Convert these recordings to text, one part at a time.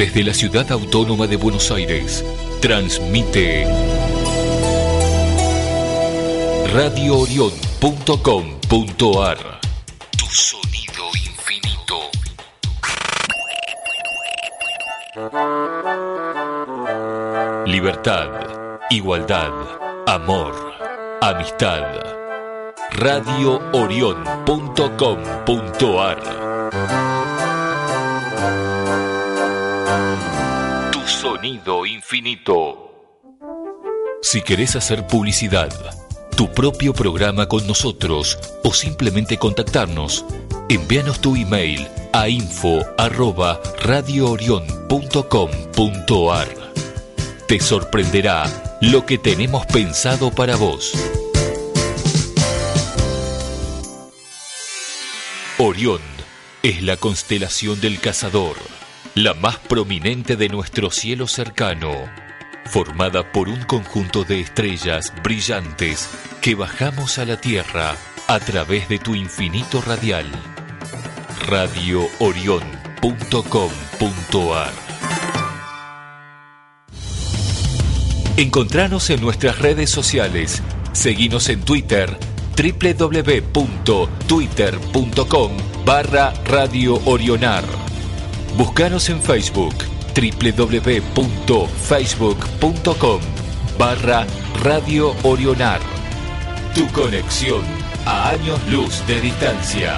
Desde la ciudad autónoma de Buenos Aires, transmite radioorion.com.ar Tu sonido infinito. Libertad, igualdad, amor, amistad. radioorion.com.ar infinito. Si querés hacer publicidad, tu propio programa con nosotros o simplemente contactarnos, envíanos tu email a info arroba radioorion.com.ar. Te sorprenderá lo que tenemos pensado para vos. Orión es la constelación del cazador, la más prominente de nuestro cielo cercano, formada por un conjunto de estrellas brillantes que bajamos a la Tierra a través de tu infinito radial. radioorion.com.ar Encontranos en nuestras redes sociales. Seguinos en Twitter www.twitter.com barra Radio Buscanos en Facebook www.facebook.com barra Radio Orionar. Tu conexión a años luz de distancia.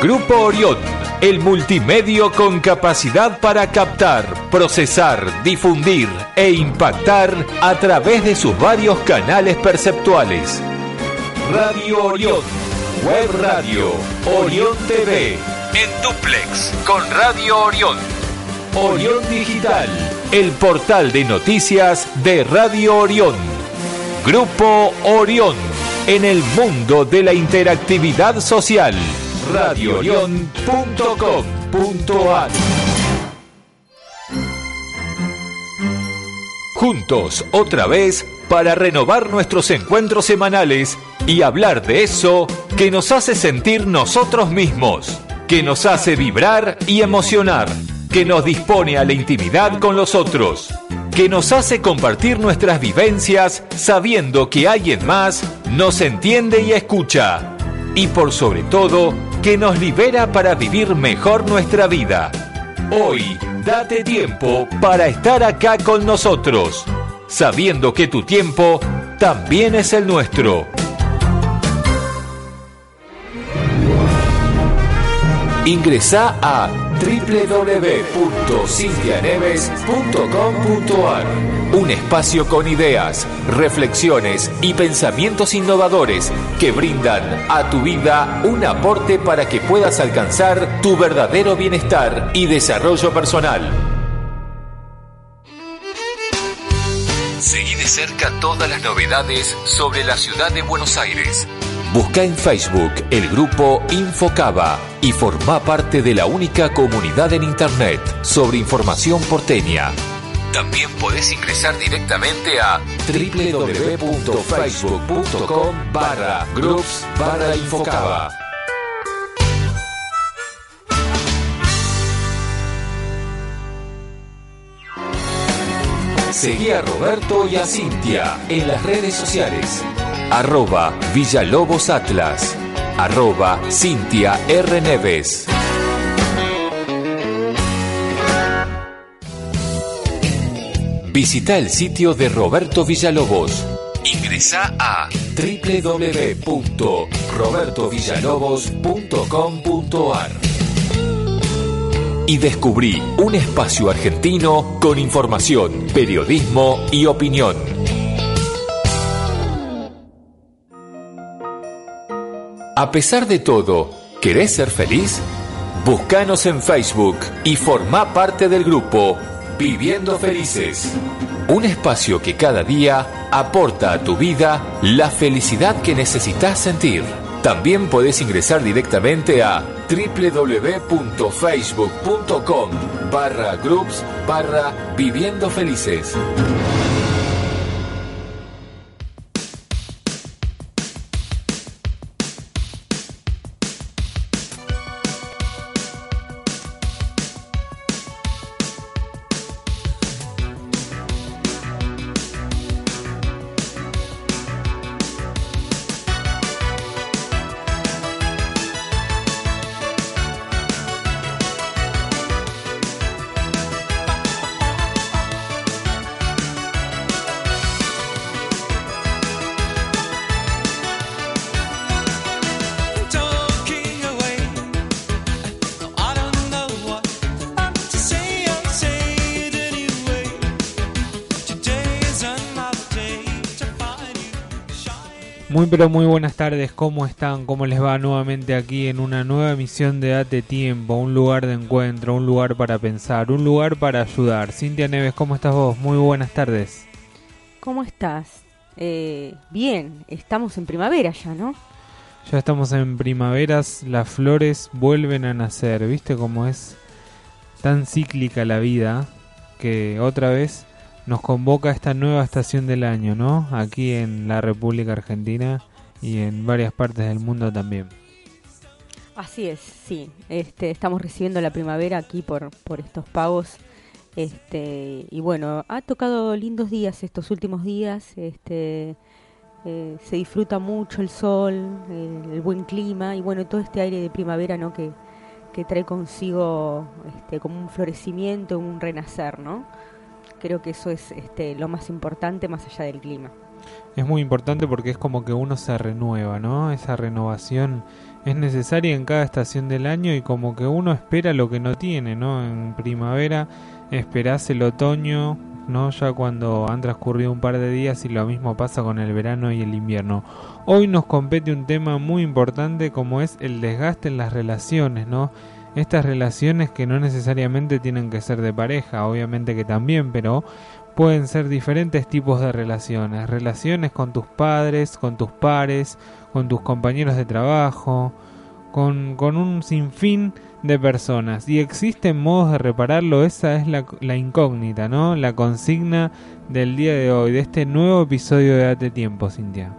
Grupo Orión, el multimedio con capacidad para captar, procesar, difundir e impactar a través de sus varios canales perceptuales. Radio Orión, Web Radio, Orión TV, en duplex con Radio Orión. Orión Digital, el portal de noticias de Radio Orión. Grupo Orión, en el mundo de la interactividad social. radioorión.com.ar Juntos, otra vez, para renovar nuestros encuentros semanales y hablar de eso que nos hace sentir nosotros mismos, que nos hace vibrar y emocionar, que nos dispone a la intimidad con los otros, que nos hace compartir nuestras vivencias sabiendo que alguien más nos entiende y escucha, y por sobre todo, que nos libera para vivir mejor nuestra vida. Hoy, date tiempo para estar acá con nosotros, sabiendo que tu tiempo también es el nuestro. Ingresa a www.cintianeves.com.ar Un espacio con ideas, reflexiones y pensamientos innovadores que brindan a tu vida un aporte para que puedas alcanzar tu verdadero bienestar y desarrollo personal. Seguí de cerca todas las novedades sobre la ciudad de Buenos Aires. Busca en Facebook el grupo Infocaba y forma parte de la única comunidad en Internet sobre información porteña. También podés ingresar directamente a www.facebook.com barra groups barra Infocaba. Seguí a Roberto y a Cintia en las redes sociales. Arroba Villalobos Atlas. Arroba Cintia R. Neves. Visita el sitio de Roberto Villalobos. Ingresa a www.robertovillalobos.com.ar y descubrí un espacio argentino con información, periodismo y opinión. A pesar de todo, ¿querés ser feliz? Búscanos en Facebook y forma parte del grupo Viviendo Felices. Un espacio que cada día aporta a tu vida la felicidad que necesitas sentir. También podés ingresar directamente a www.facebook.com barra groups barra viviendo felices. Pero muy buenas tardes, ¿cómo están? ¿Cómo les va nuevamente aquí en una nueva emisión de Date Tiempo? Un lugar de encuentro, un lugar para pensar, un lugar para ayudar. Cintia Neves, ¿cómo estás vos? Muy buenas tardes. ¿Cómo estás? Eh, bien, estamos en primavera ya, ¿no? Ya estamos en primaveras, las flores vuelven a nacer, ¿viste cómo es tan cíclica la vida que otra vez nos convoca esta nueva estación del año, ¿no? Aquí en la República Argentina y en varias partes del mundo también. Así es, sí. Este, estamos recibiendo la primavera aquí por, por estos pagos. Este, y bueno, ha tocado lindos días estos últimos días. Este, eh, se disfruta mucho el sol, el, el, buen clima y bueno, todo este aire de primavera, ¿no? Que, que trae consigo este, como un florecimiento, un renacer, ¿no? creo que eso es este, lo más importante más allá del clima. Es muy importante porque es como que uno se renueva, ¿no? Esa renovación es necesaria en cada estación del año y como que uno espera lo que no tiene, ¿no? En primavera esperás el otoño, ¿no? Ya cuando han transcurrido un par de días y lo mismo pasa con el verano y el invierno. Hoy nos compete un tema muy importante como es el desgaste en las relaciones, ¿no? estas relaciones que no necesariamente tienen que ser de pareja, obviamente que también, pero pueden ser diferentes tipos de relaciones, relaciones con tus padres, con tus pares, con tus compañeros de trabajo, con, con un sinfín de personas. Y existen modos de repararlo, esa es la, la, incógnita, ¿no? La consigna del día de hoy, de este nuevo episodio de Date Tiempo, Cintia.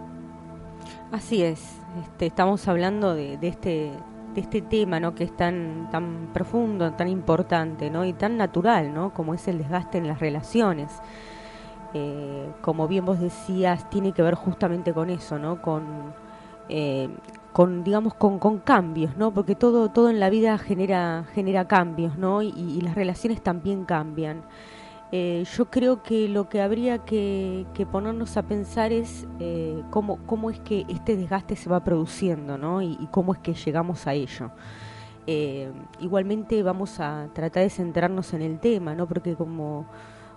Así es, este, estamos hablando de, de este de este tema ¿no? que es tan, tan profundo, tan importante ¿no? y tan natural ¿no? como es el desgaste en las relaciones. Eh, como bien vos decías, tiene que ver justamente con eso, ¿no? con, eh, con digamos, con, con, cambios, ¿no? porque todo, todo en la vida genera, genera cambios ¿no? y, y las relaciones también cambian. Eh, yo creo que lo que habría que, ponernos a pensar es eh, cómo, cómo es que este desgaste se va produciendo ¿no? y, cómo es que llegamos a ello. Eh, igualmente vamos a tratar de centrarnos en el tema, ¿no? porque como,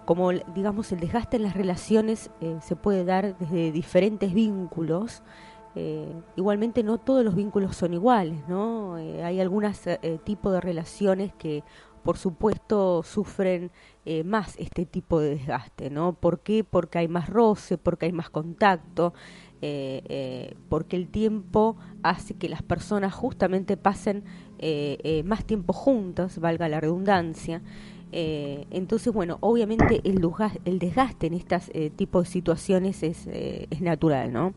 como digamos el desgaste en las relaciones se puede dar desde diferentes vínculos, igualmente no todos los vínculos son iguales, ¿no? Hay algunos tipos de relaciones que por supuesto sufren eh, más este tipo de desgaste, ¿no? ¿Por qué? Porque hay más roce, porque hay más contacto, eh, eh, porque el tiempo hace que las personas justamente pasen más tiempo juntas, valga la redundancia. entonces, bueno, obviamente el, el desgaste en este tipo de situaciones es, es natural, ¿no?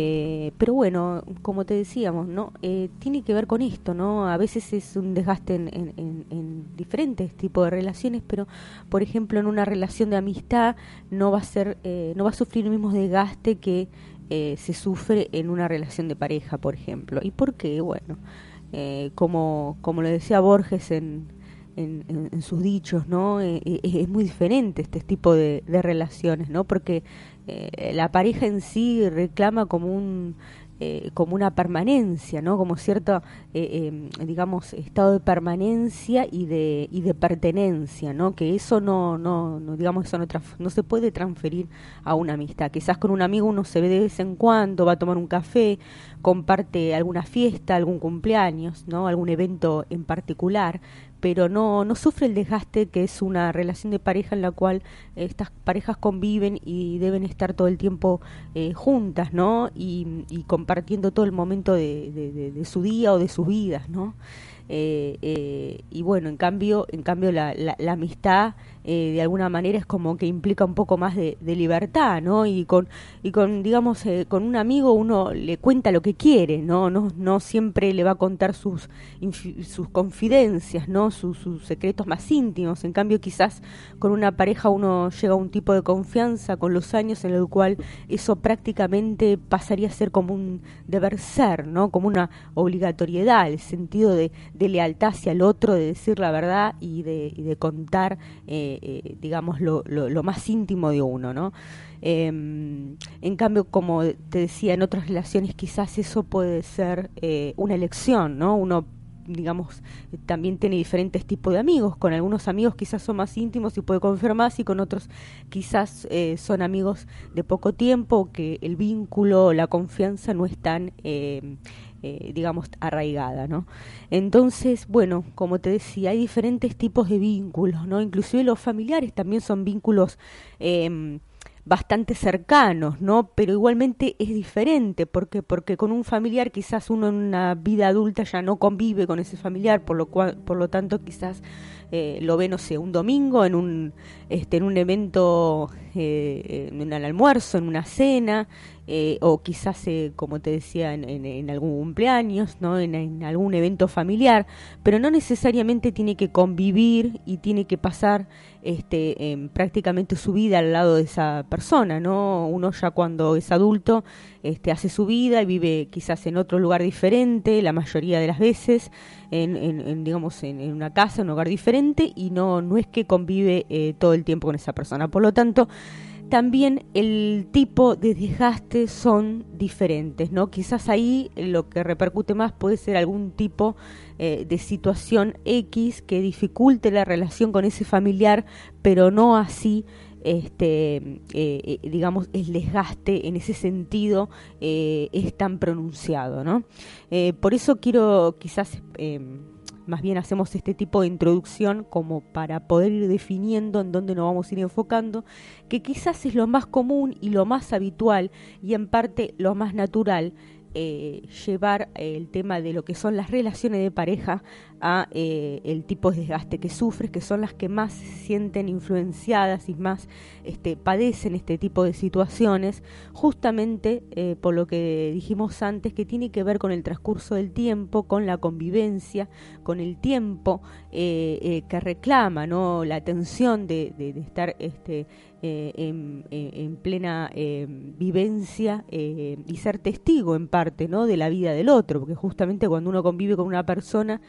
Eh, pero bueno, como te decíamos, ¿no? Eh, tiene que ver con esto, ¿no? A veces es un desgaste en, en, en, diferentes tipos de relaciones, pero por ejemplo en una relación de amistad no va a ser, eh, no va a sufrir el mismo desgaste que eh, se sufre en una relación de pareja, por ejemplo. ¿Y por qué? Bueno, eh, como, como lo decía Borges en, en, en, sus dichos, ¿no? Eh, es muy diferente este tipo de, de relaciones, ¿no? Porque eh, la pareja en sí reclama como un eh, como una permanencia, ¿no? Como cierto, eh, digamos, estado de permanencia y de, y de pertenencia, ¿no? Que eso no, no, no digamos, eso no, no se puede transferir a una amistad. Quizás con un amigo uno se ve de vez en cuando, va a tomar un café, comparte alguna fiesta, algún cumpleaños, ¿no? Algún evento en particular, pero no, no sufre el desgaste que es una relación de pareja en la cual estas parejas conviven y deben estar todo el tiempo eh, juntas, ¿no? Y, compartiendo todo el momento de, su día o de sus vidas, ¿no? Eh, eh, y bueno, en cambio, en cambio la, la, la amistad eh, de alguna manera es como que implica un poco más de, libertad, ¿no? Y con, y con digamos, eh, con un amigo uno le cuenta lo que quiere, ¿no? No, siempre le va a contar sus, sus confidencias, ¿no? Sus, secretos más íntimos. En cambio, quizás con una pareja uno llega a un tipo de confianza con los años en el cual eso prácticamente pasaría a ser como un deber ser, ¿no? Como una obligatoriedad, el sentido de, lealtad hacia el otro, de decir la verdad y de, y de contar. Eh, eh, digamos, lo, lo, más íntimo de uno, ¿no? Em, en cambio, como te decía, en otras relaciones quizás eso puede ser eh, una elección, ¿no? Uno digamos, también tiene diferentes tipos de amigos. Con algunos amigos quizás son más íntimos y puede confiar más y con otros quizás eh, son amigos de poco tiempo, que el vínculo, la confianza no es tan digamos, arraigada, ¿no? Entonces, bueno, como te decía, hay diferentes tipos de vínculos, ¿no? Inclusive los familiares también son vínculos eh, bastante cercanos, ¿no? Pero igualmente es diferente, porque porque con un familiar quizás uno en una vida adulta ya no convive con ese familiar, por lo cual, por lo tanto quizás eh, lo ve no sé un domingo en un este en un evento eh, en el almuerzo, en una cena eh, o quizás, eh, como te decía, en, algún cumpleaños, ¿no? En, algún evento familiar, pero no necesariamente tiene que convivir y tiene que pasar este, prácticamente su vida al lado de esa persona, ¿no? Uno ya cuando es adulto este, hace su vida y vive quizás en otro lugar diferente, la mayoría de las veces, en, digamos, en, una casa, en un hogar diferente, y no, no es que convive eh, todo el tiempo con esa persona. Por lo tanto, también el tipo de desgaste son diferentes, ¿no? Quizás ahí lo que repercute más puede ser algún tipo eh, de situación X que dificulte la relación con ese familiar, pero no así este eh, eh, digamos el desgaste en ese sentido es tan pronunciado no por eso quiero quizás em, más bien hacemos este tipo de introducción como para poder ir definiendo en dónde nos vamos a ir enfocando, que quizás es lo más común y lo más habitual y en parte lo más natural eh, llevar el tema de lo que son las relaciones de pareja a eh, el tipo de desgaste que sufres, que son las que más se sienten influenciadas y más este, padecen este tipo de situaciones, justamente eh, por lo que dijimos antes, que tiene que ver con el transcurso del tiempo, con la convivencia, con el tiempo eh, que reclama, ¿no? la atención de, de, de estar este, en, en, plena vivencia y ser testigo en parte ¿no? de la vida del otro, porque justamente cuando uno convive con una persona,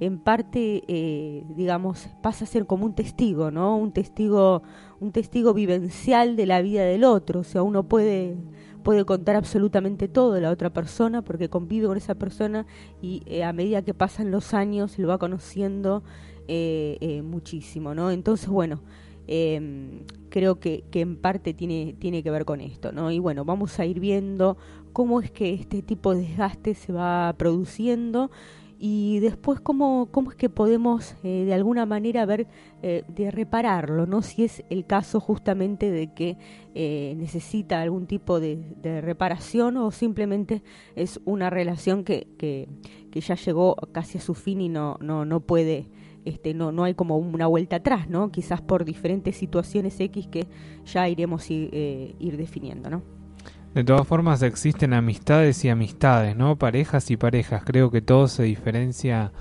en parte, eh, digamos, pasa a ser como un testigo, ¿no? Un testigo, un testigo vivencial de la vida del otro. O sea, uno puede, puede contar absolutamente todo de la otra persona porque convive con esa persona y eh, a medida que pasan los años lo va conociendo eh, muchísimo, ¿no? Entonces, bueno, em, creo que, en parte tiene, tiene que ver con esto, ¿no? Y bueno, vamos a ir viendo cómo es que este tipo de desgaste se va produciendo y después cómo, cómo es que podemos eh, de alguna manera ver eh, de repararlo, ¿no? Si es el caso justamente de que eh, necesita algún tipo de, reparación o simplemente es una relación que, que, que, ya llegó casi a su fin y no, no, no puede, este, no, no hay como una vuelta atrás, ¿no? Quizás por diferentes situaciones X que ya iremos ir definiendo, ¿no? De todas formas existen amistades y amistades, ¿no? Parejas y parejas. Creo que todo se diferencia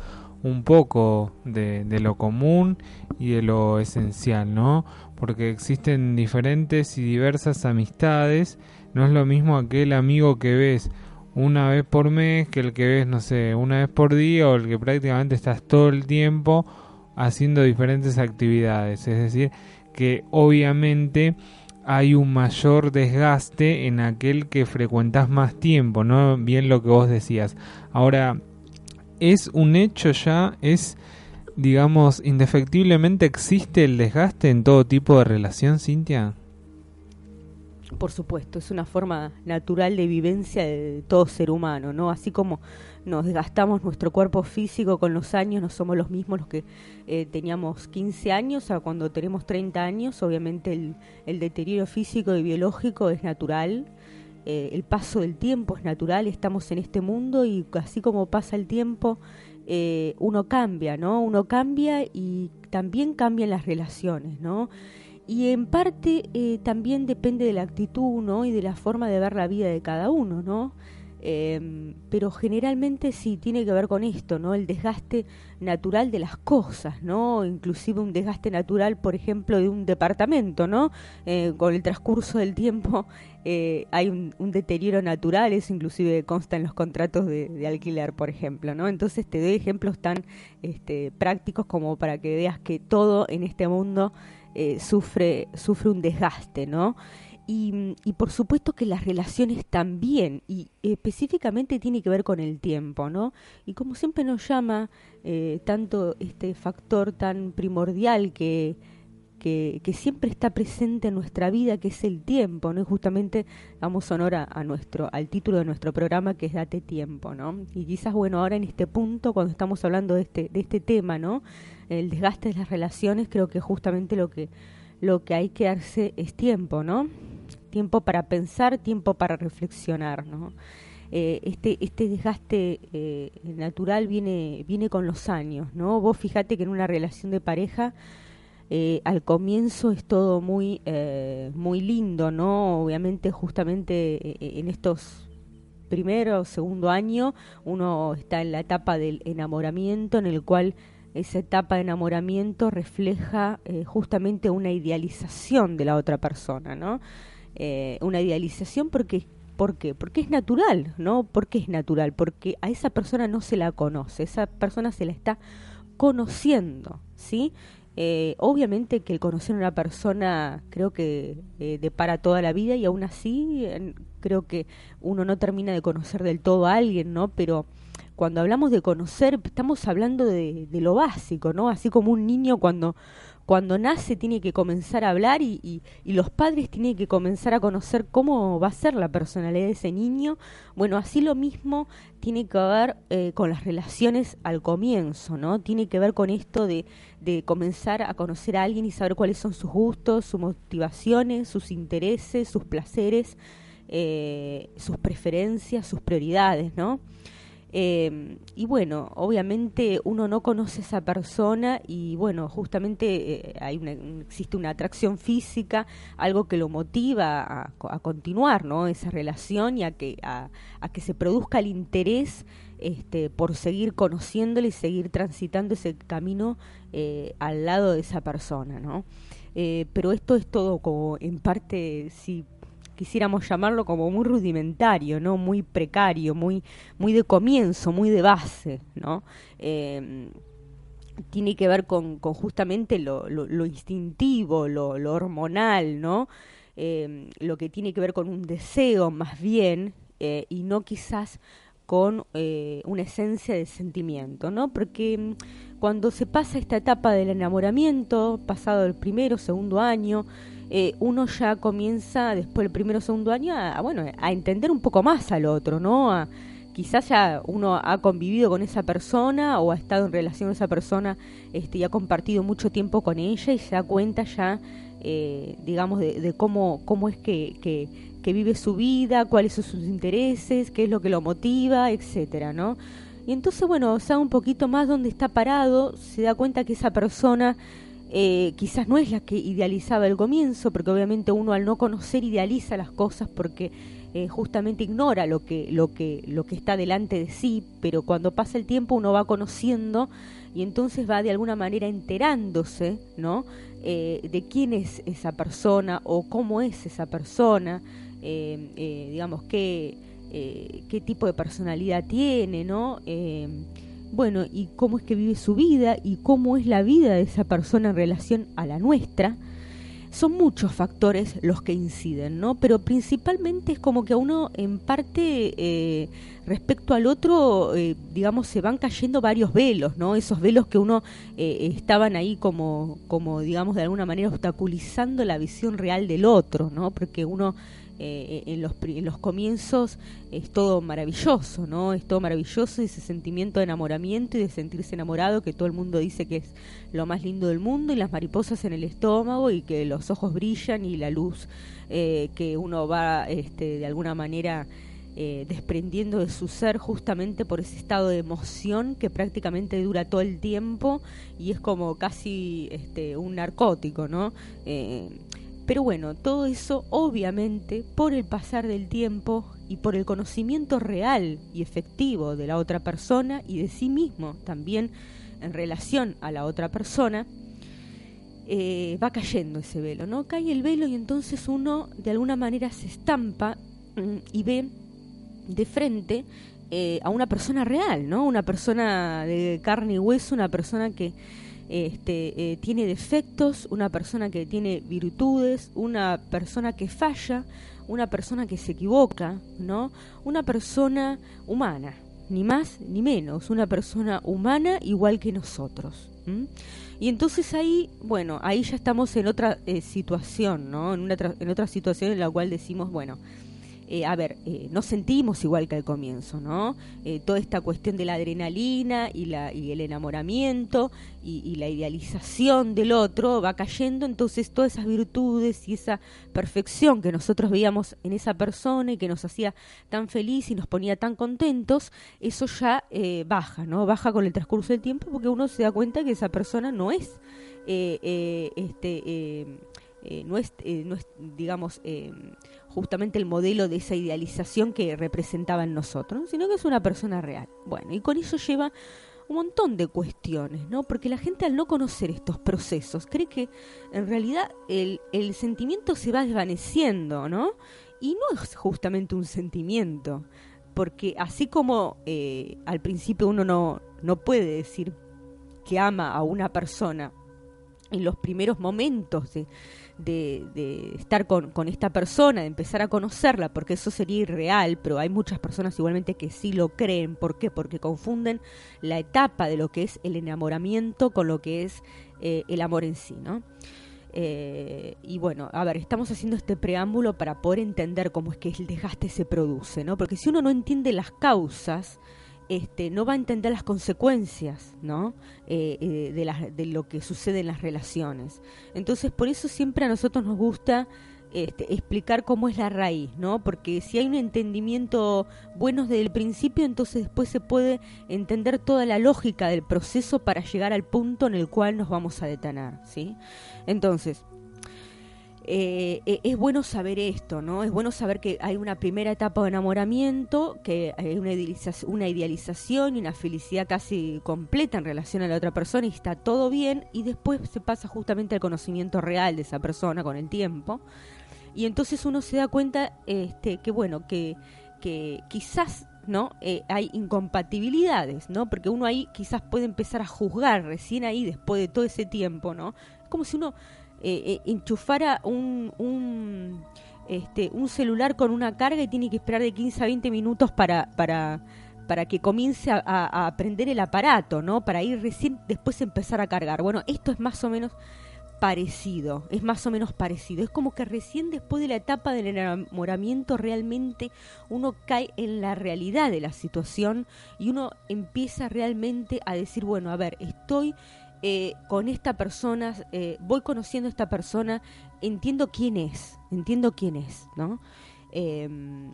un poco de, lo común y de lo esencial, ¿no? Porque existen diferentes y diversas amistades. No es lo mismo aquel amigo que ves una vez por mes que el que ves, no sé, una vez por día o el que prácticamente estás todo el tiempo haciendo diferentes actividades. Es decir, que obviamente hay un mayor desgaste en aquel que frecuentas más tiempo, ¿no? Bien lo que vos decías. Ahora, es un hecho ya, es, digamos, indefectiblemente existe el desgaste en todo tipo de relación, Cintia. Por supuesto, es una forma natural de vivencia de todo ser humano, ¿no? Así como nos desgastamos nuestro cuerpo físico con los años, no somos los mismos los que eh, teníamos 15 años a cuando tenemos 30 años, obviamente el, deterioro físico y biológico es natural, eh, el paso del tiempo es natural, estamos en este mundo y así como pasa el tiempo, eh, uno cambia, ¿no? Uno cambia y también cambian las relaciones, ¿no? Y en parte también depende de la actitud, ¿no? Y de la forma de ver la vida de cada uno, ¿no? Em, pero generalmente sí tiene que ver con esto, ¿no? El desgaste natural de las cosas, ¿no? Inclusive un desgaste natural, por ejemplo, de un departamento, ¿no? Eh, con el transcurso del tiempo eh, hay un, deterioro natural, eso inclusive consta en los contratos de, alquiler, por ejemplo, ¿no? Entonces te doy ejemplos tan este, prácticos como para que veas que todo en este mundo eh, sufre, sufre un desgaste, ¿no? Y, por supuesto que las relaciones también, y específicamente tiene que ver con el tiempo, ¿no? Y como siempre nos llama eh, tanto este factor tan primordial que, que, siempre está presente en nuestra vida, que es el tiempo, ¿no? Y justamente damos honor a, nuestro, al título de nuestro programa, que es Date Tiempo, ¿no? Y quizás, bueno, ahora en este punto, cuando estamos hablando de este, de este tema, ¿no? El desgaste de las relaciones, creo que justamente lo que, lo que hay que darse es tiempo, ¿no? tiempo para pensar, tiempo para reflexionar, ¿no? Eh, este, este desgaste eh, natural viene, viene con los años, ¿no? Vos fíjate que en una relación de pareja eh, al comienzo es todo muy, muy lindo, ¿no? Obviamente justamente en estos primero segundo año uno está en la etapa del enamoramiento en el cual esa etapa de enamoramiento refleja justamente una idealización de la otra persona, ¿no? Eh, una idealización porque ¿Por qué? Porque es natural, ¿no? ¿Por qué es natural? Porque a esa persona no se la conoce, esa persona se la está conociendo, ¿sí? Eh, obviamente que el conocer a una persona creo que eh, depara toda la vida y aún así creo que uno no termina de conocer del todo a alguien, ¿no? Pero cuando hablamos de conocer estamos hablando de, de lo básico, ¿no? Así como un niño cuando cuando nace tiene que comenzar a hablar y, y, los padres tienen que comenzar a conocer cómo va a ser la personalidad de ese niño. Bueno, así lo mismo tiene que ver eh, con las relaciones al comienzo, ¿no? Tiene que ver con esto de, de comenzar a conocer a alguien y saber cuáles son sus gustos, sus motivaciones, sus intereses, sus placeres, eh, sus preferencias, sus prioridades, ¿no? Eh, y bueno, obviamente uno no conoce a esa persona y bueno, justamente eh, existe una atracción física, algo que lo motiva a, continuar, ¿no? Esa relación y a que, a, que se produzca el interés este, por seguir conociéndole y seguir transitando ese camino eh, al lado de esa persona, ¿no? pero esto es todo como en parte, si quisiéramos llamarlo como muy rudimentario, ¿no? Muy precario, muy, muy de comienzo, muy de base, ¿no? Em, tiene que ver con, justamente lo, lo, instintivo, lo, hormonal, ¿no? Em, lo que tiene que ver con un deseo más bien eh, y no quizás con eh, una esencia de sentimiento, ¿no? Porque mm, cuando se pasa esta etapa del enamoramiento, pasado el primero, segundo año, eh, uno ya comienza después del primero o segundo año a, bueno, a entender un poco más al otro, ¿no? A, quizás ya uno ha convivido con esa persona o ha estado en relación con esa persona este, y ha compartido mucho tiempo con ella y se da cuenta ya, eh, digamos, de, cómo, cómo es que, que, vive su vida, cuáles son sus intereses, qué es lo que lo motiva, etcétera, ¿no? Y entonces, bueno, sabe un poquito más dónde está parado, se da cuenta que esa persona eh, quizás no es la que idealizaba el comienzo, porque obviamente uno al no conocer idealiza las cosas porque eh, justamente ignora lo que, lo, que, lo que está delante de sí, pero cuando pasa el tiempo uno va conociendo y entonces va de alguna manera enterándose, ¿no? Eh, de quién es esa persona o cómo es esa persona, digamos, qué, qué tipo de personalidad tiene, ¿no? Bueno, y cómo es que vive su vida y cómo es la vida de esa persona en relación a la nuestra, son muchos factores los que inciden, ¿no? Pero principalmente es como que a uno, en parte, eh, respecto al otro, eh, digamos, se van cayendo varios velos, ¿no? Esos velos que uno eh, estaban ahí como, como, digamos, de alguna manera obstaculizando la visión real del otro, ¿no? Porque uno eh, en, los, en los comienzos es todo maravilloso, ¿no? Es todo maravilloso ese sentimiento de enamoramiento y de sentirse enamorado que todo el mundo dice que es lo más lindo del mundo y las mariposas en el estómago y que los ojos brillan y la luz eh, que uno va este, de alguna manera eh, desprendiendo de su ser justamente por ese estado de emoción que prácticamente dura todo el tiempo y es como casi este, un narcótico, ¿no? Pero bueno, todo eso obviamente por el pasar del tiempo y por el conocimiento real y efectivo de la otra persona y de sí mismo también en relación a la otra persona, eh, va cayendo ese velo, ¿no? Cae el velo y entonces uno de alguna manera se estampa mm, y ve de frente eh, a una persona real, ¿no? Una persona de carne y hueso, una persona que este, eh, tiene defectos, una persona que tiene virtudes, una persona que falla, una persona que se equivoca, ¿no? Una persona humana, ni más ni menos, una persona humana igual que nosotros. Y entonces ahí, bueno, ahí ya estamos en otra eh, situación, ¿no? En, una en otra situación en la cual decimos, bueno, eh, a ver, eh, nos sentimos igual que al comienzo, ¿no? Eh, toda esta cuestión de la adrenalina y, la, y el enamoramiento y, la idealización del otro va cayendo, entonces todas esas virtudes y esa perfección que nosotros veíamos en esa persona y que nos hacía tan feliz y nos ponía tan contentos, eso ya baja, ¿no? Baja con el transcurso del tiempo porque uno se da cuenta que esa persona no es, este, no es, no es digamos, justamente el modelo de esa idealización que representaba en nosotros, sino que es una persona real. Bueno, y con eso lleva un montón de cuestiones, ¿no? Porque la gente al no conocer estos procesos cree que en realidad el, el sentimiento se va desvaneciendo, ¿no? Y no es justamente un sentimiento, porque así como eh, al principio uno no, no puede decir que ama a una persona en los primeros momentos de, de, estar con, con, esta persona, de empezar a conocerla, porque eso sería irreal, pero hay muchas personas igualmente que sí lo creen. ¿Por qué? Porque confunden la etapa de lo que es el enamoramiento con lo que es eh, el amor en sí, ¿no? Eh, y bueno, a ver, estamos haciendo este preámbulo para poder entender cómo es que el desgaste se produce, ¿no? Porque si uno no entiende las causas, este, no va a entender las consecuencias ¿no? Eh, eh, de, lo que sucede en las relaciones. Entonces, por eso siempre a nosotros nos gusta este, explicar cómo es la raíz, ¿no? Porque si hay un entendimiento bueno desde el principio, entonces después se puede entender toda la lógica del proceso para llegar al punto en el cual nos vamos a detener, ¿sí? Entonces, eh, eh, es bueno saber esto, ¿no? Es bueno saber que hay una primera etapa de enamoramiento, que hay una idealización, y una felicidad casi completa en relación a la otra persona y está todo bien, y después se pasa justamente al conocimiento real de esa persona con el tiempo. Y entonces uno se da cuenta este, que, bueno, que, quizás ¿no? Eh, hay incompatibilidades, ¿no? Porque uno ahí quizás puede empezar a juzgar recién ahí, después de todo ese tiempo, ¿no? Como si uno eh, eh, enchufara un, un, este, un celular con una carga y tiene que esperar de 15 a 20 minutos para, para, para que comience a, a, prender el aparato, ¿no? Para ir recién después empezar a cargar. Bueno, esto es más o menos parecido, es más o menos parecido. Es como que recién después de la etapa del enamoramiento realmente uno cae en la realidad de la situación y uno empieza realmente a decir, bueno, a ver, estoy eh, con esta persona, eh, voy conociendo a esta persona, entiendo quién es, entiendo quién es, ¿no? Em,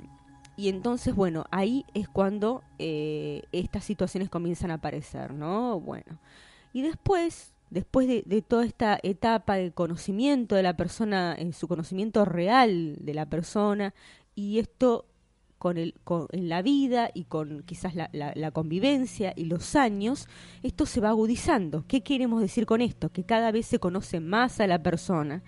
y entonces, bueno, ahí es cuando eh, estas situaciones comienzan a aparecer, ¿no? Bueno, y después, después de, de, toda esta etapa de conocimiento de la persona, su conocimiento real de la persona, y esto con, el, con en la vida y con quizás la, la, convivencia y los años, esto se va agudizando. ¿Qué queremos decir con esto? Que cada vez se conoce más a la persona,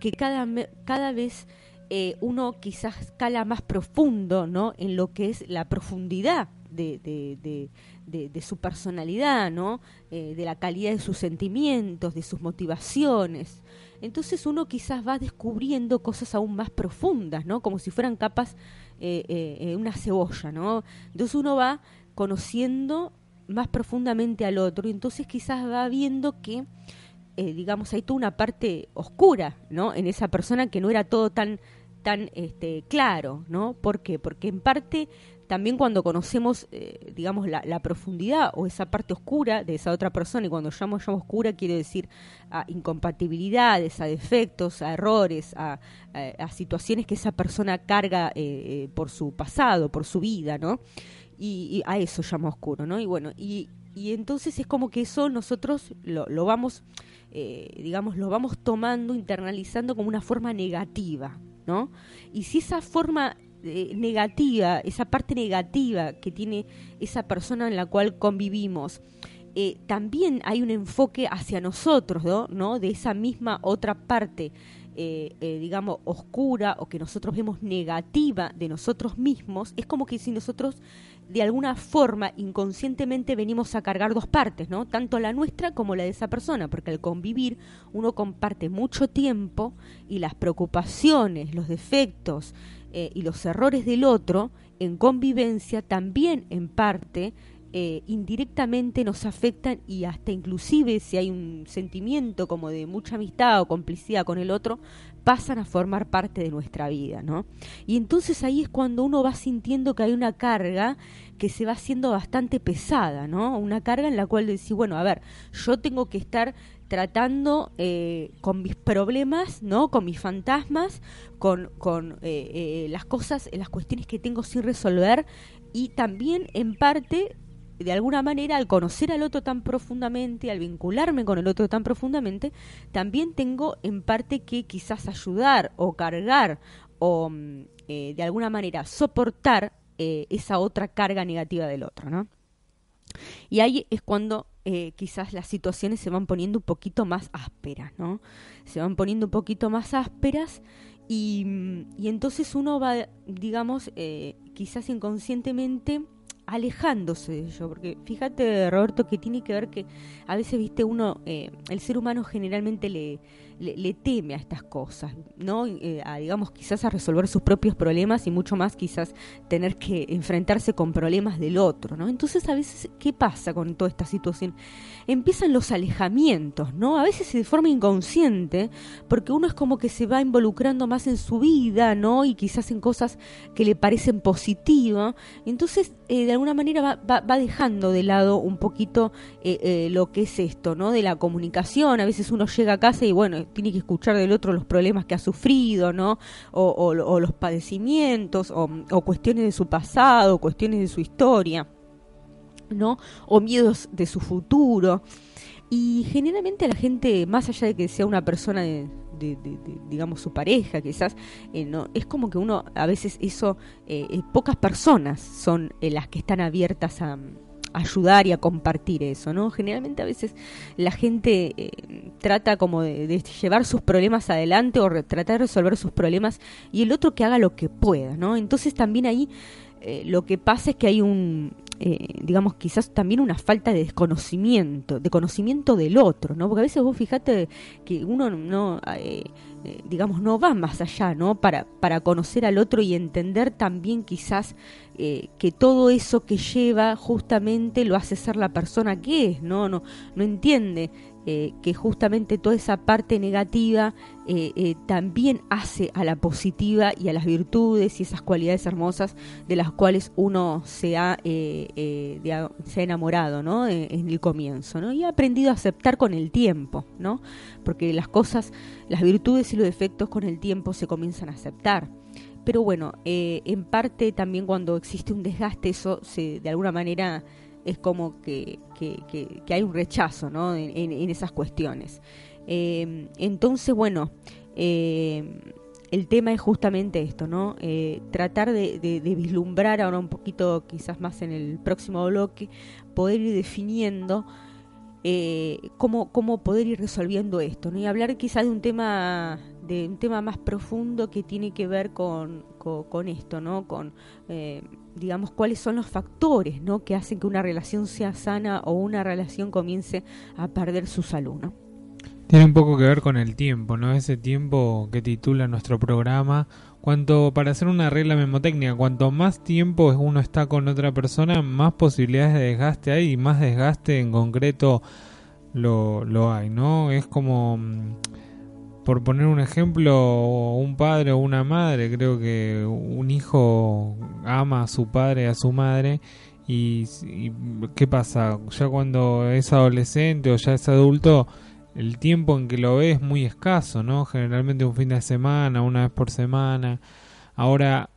que cada, cada vez eh, uno quizás cala más profundo ¿no? en lo que es la profundidad de, de, de, de su personalidad, ¿no? Eh, de la calidad de sus sentimientos, de sus motivaciones. entonces uno quizás va descubriendo cosas aún más profundas, ¿no? Como si fueran capas, eh, eh, una cebolla, ¿no? Entonces uno va conociendo más profundamente al otro y entonces quizás va viendo que, digamos, hay toda una parte oscura, ¿no? En esa persona que no era todo tan tan este, claro, ¿no? ¿Por qué? Porque en parte también cuando conocemos, eh, digamos, la, profundidad o esa parte oscura de esa otra persona, y cuando llamo, llamo oscura quiere decir a incompatibilidades, a defectos, a errores, a, situaciones que esa persona carga eh, eh, por su pasado, por su vida, ¿no? Y, a eso llamo oscuro, ¿no? Y bueno, y, y entonces es como que eso nosotros lo, lo vamos, digamos, lo vamos tomando, internalizando como una forma negativa, ¿no? Y si esa forma eh, negativa, esa parte negativa que tiene esa persona en la cual convivimos, eh, también hay un enfoque hacia nosotros, ¿no? De esa misma otra parte, eh, digamos, oscura o que nosotros vemos negativa de nosotros mismos, es como que si nosotros de alguna forma inconscientemente venimos a cargar dos partes, ¿no? Tanto la nuestra como la de esa persona, porque al convivir uno comparte mucho tiempo y las preocupaciones, los defectos, eh, y los errores del otro en convivencia también en parte eh, indirectamente nos afectan y hasta inclusive si hay un sentimiento como de mucha amistad o complicidad con el otro, pasan a formar parte de nuestra vida, ¿no? Y entonces ahí es cuando uno va sintiendo que hay una carga que se va haciendo bastante pesada, ¿no? Una carga en la cual decís, bueno, a ver, yo tengo que estar tratando eh, con mis problemas, ¿no? Con mis fantasmas, con, con eh, eh, las cosas, las cuestiones que tengo sin resolver y también en parte de alguna manera al conocer al otro tan profundamente, al vincularme con el otro tan profundamente, también tengo en parte que quizás ayudar o cargar o mm, de alguna manera soportar esa otra carga negativa del otro, ¿no? Y ahí es cuando eh, quizás las situaciones se van poniendo un poquito más ásperas, ¿no? Se van poniendo un poquito más ásperas y, y entonces uno va, digamos, eh, quizás inconscientemente alejándose de ello, porque fíjate Roberto que tiene que ver que a veces, viste, uno, eh, el ser humano generalmente le, le, teme a estas cosas, ¿no? Eh, a, digamos, quizás a resolver sus propios problemas y mucho más quizás tener que enfrentarse con problemas del otro, ¿no? Entonces, a veces, ¿qué pasa con toda esta situación? Empiezan los alejamientos, ¿no? A veces de forma inconsciente, porque uno es como que se va involucrando más en su vida, ¿no? Y quizás en cosas que le parecen positivas. Entonces, eh, de alguna manera va, va, dejando de lado un poquito eh, lo que es esto, ¿no? De la comunicación. A veces uno llega a casa y, bueno, tiene que escuchar del otro los problemas que ha sufrido, ¿no? O, los padecimientos, o, cuestiones de su pasado, cuestiones de su historia, ¿no? O miedos de su futuro. Y generalmente la gente, más allá de que sea una persona de, digamos, su pareja, quizás, eh, es como que uno, a veces eso, eh, eh, pocas personas son las que están abiertas a, ayudar y a compartir eso, ¿no? Generalmente a veces la gente eh, trata como de, llevar sus problemas adelante o tratar de resolver sus problemas y el otro que haga lo que pueda, ¿no? Entonces también ahí eh, lo que pasa es que hay un, eh, digamos, quizás también una falta de desconocimiento, de conocimiento del otro, ¿no? Porque a veces vos fijate que uno no, digamos, no va más allá, ¿no? Para, para conocer al otro y entender también quizás eh, que todo eso que lleva justamente lo hace ser la persona que es, no, no, no entiende eh, que justamente toda esa parte negativa eh, también hace a la positiva y a las virtudes y esas cualidades hermosas de las cuales uno se ha, se ha enamorado ¿no? en el comienzo ¿no? y ha aprendido a aceptar con el tiempo, ¿no? porque las cosas, las virtudes y los defectos con el tiempo se comienzan a aceptar. Pero bueno, eh, en parte también cuando existe un desgaste, eso se, de alguna manera es como que, que, hay un rechazo ¿no? en, esas cuestiones. Eh, entonces, bueno, eh, el tema es justamente esto, ¿no? tratar de, vislumbrar ahora un poquito, quizás más en el próximo bloque, poder ir definiendo cómo, cómo poder ir resolviendo esto, ¿no? Y hablar quizás de un tema de un tema más profundo que tiene que ver con, con, esto, ¿no? Con, eh, digamos, cuáles son los factores, ¿no? Que hacen que una relación sea sana o una relación comience a perder su salud. Tiene un poco que ver con el tiempo, ¿no? Ese tiempo que titula nuestro programa. Cuanto, para hacer una regla memotécnica, cuanto más tiempo uno está con otra persona, más posibilidades de desgaste hay y más desgaste en concreto lo, lo hay, ¿no? Es como, mm, por poner un ejemplo, un padre o una madre, creo que un hijo ama a su padre, a su madre, y, y ¿qué pasa? Ya cuando es adolescente o ya es adulto, el tiempo en que lo ve es muy escaso, ¿no? Generalmente un fin de semana, una vez por semana. Ahora,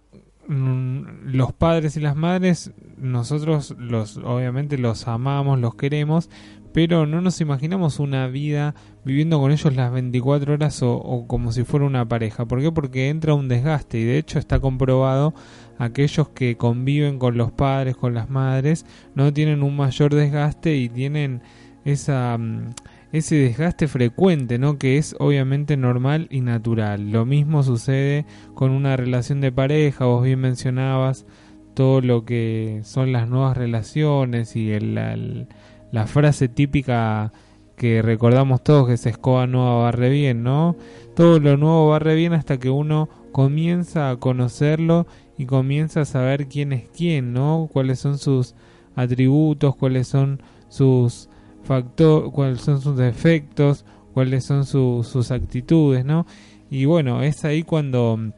mm, los padres y las madres, nosotros los, obviamente los amamos, los queremos, pero no nos imaginamos una vida viviendo con ellos las 24 horas o, como si fuera una pareja. ¿Por qué? Porque entra un desgaste y de hecho está comprobado aquellos que conviven con los padres, con las madres, no tienen un mayor desgaste y tienen esa mm, ese desgaste frecuente, ¿no? Que es obviamente normal y natural. Lo mismo sucede con una relación de pareja, vos bien mencionabas todo lo que son las nuevas relaciones y el, la, frase típica que recordamos todos que se escoba nueva barre bien, ¿no? Todo lo nuevo barre bien hasta que uno comienza a conocerlo y comienza a saber quién es quién, ¿no? Cuáles son sus atributos, cuáles son sus factor, cuáles son sus defectos, cuáles son sus actitudes, ¿no? Y bueno, es ahí cuando,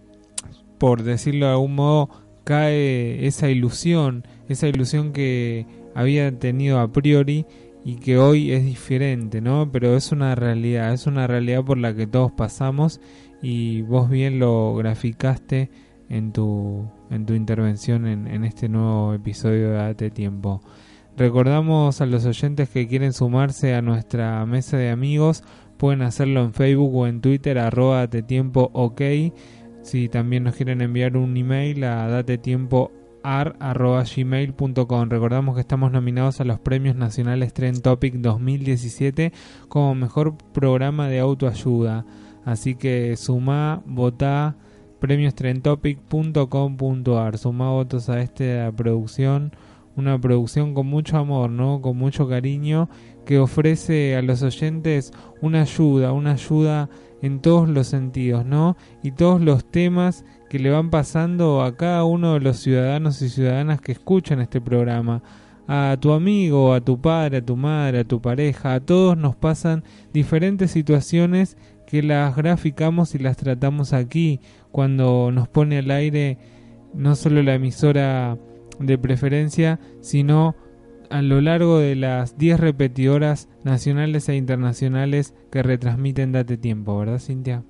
por decirlo de algún modo, cae esa ilusión, esa ilusión que había tenido a priori y que hoy es diferente, ¿no? Pero es una realidad, es una realidad por la que todos pasamos y vos bien lo graficaste en tu, en tu intervención en, este nuevo episodio de Date Tiempo. Recordamos a los oyentes que quieren sumarse a nuestra mesa de amigos, pueden hacerlo en Facebook o en Twitter, arroba tiempo ok. Si también nos quieren enviar un email a datetiempoar.gmail.com. Recordamos que estamos nominados a los premios nacionales Trend Topic 2017 como mejor programa de autoayuda. Así que suma, vota premiostrentopic.com.ar. Suma votos a esta producción una producción con mucho amor, ¿no? Con mucho cariño que ofrece a los oyentes una ayuda, una ayuda en todos los sentidos, ¿no? Y todos los temas que le van pasando a cada uno de los ciudadanos y ciudadanas que escuchan este programa. A tu amigo, a tu padre, a tu madre, a tu pareja, a todos nos pasan diferentes situaciones que las graficamos y las tratamos aquí cuando nos pone al aire no solo la emisora de preferencia, sino a lo largo de las 10 repetidoras nacionales e internacionales que retransmiten Date Tiempo, ¿verdad, Cintia?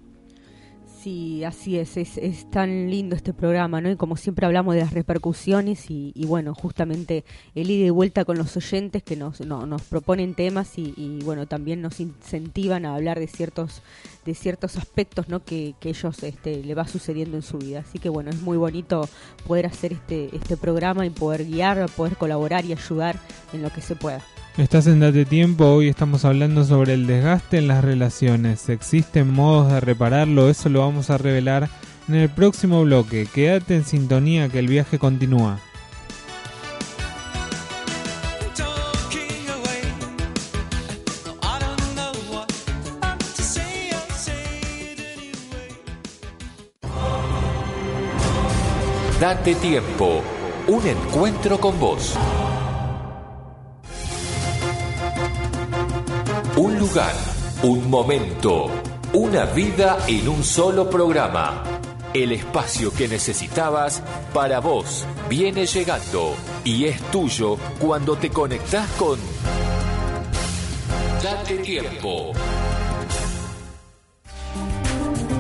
Sí, así es, es, tan lindo este programa, ¿no? Y como siempre hablamos de las repercusiones y, bueno, justamente el ida y vuelta con los oyentes que nos, nos proponen temas y, bueno, también nos incentivan a hablar de ciertos de ciertos aspectos, ¿no? Que, que ellos este, le va sucediendo en su vida. Así que bueno, es muy bonito poder hacer este, este programa y poder guiar, poder colaborar y ayudar en lo que se pueda. Estás en Date Tiempo, hoy estamos hablando sobre el desgaste en las relaciones. ¿Existen modos de repararlo? Eso lo vamos a revelar en el próximo bloque. Quédate en sintonía que el viaje continúa. Date tiempo, un encuentro con vos. Un lugar, un momento, una vida en un solo programa. El espacio que necesitabas para vos viene llegando y es tuyo cuando te conectás con Date tiempo.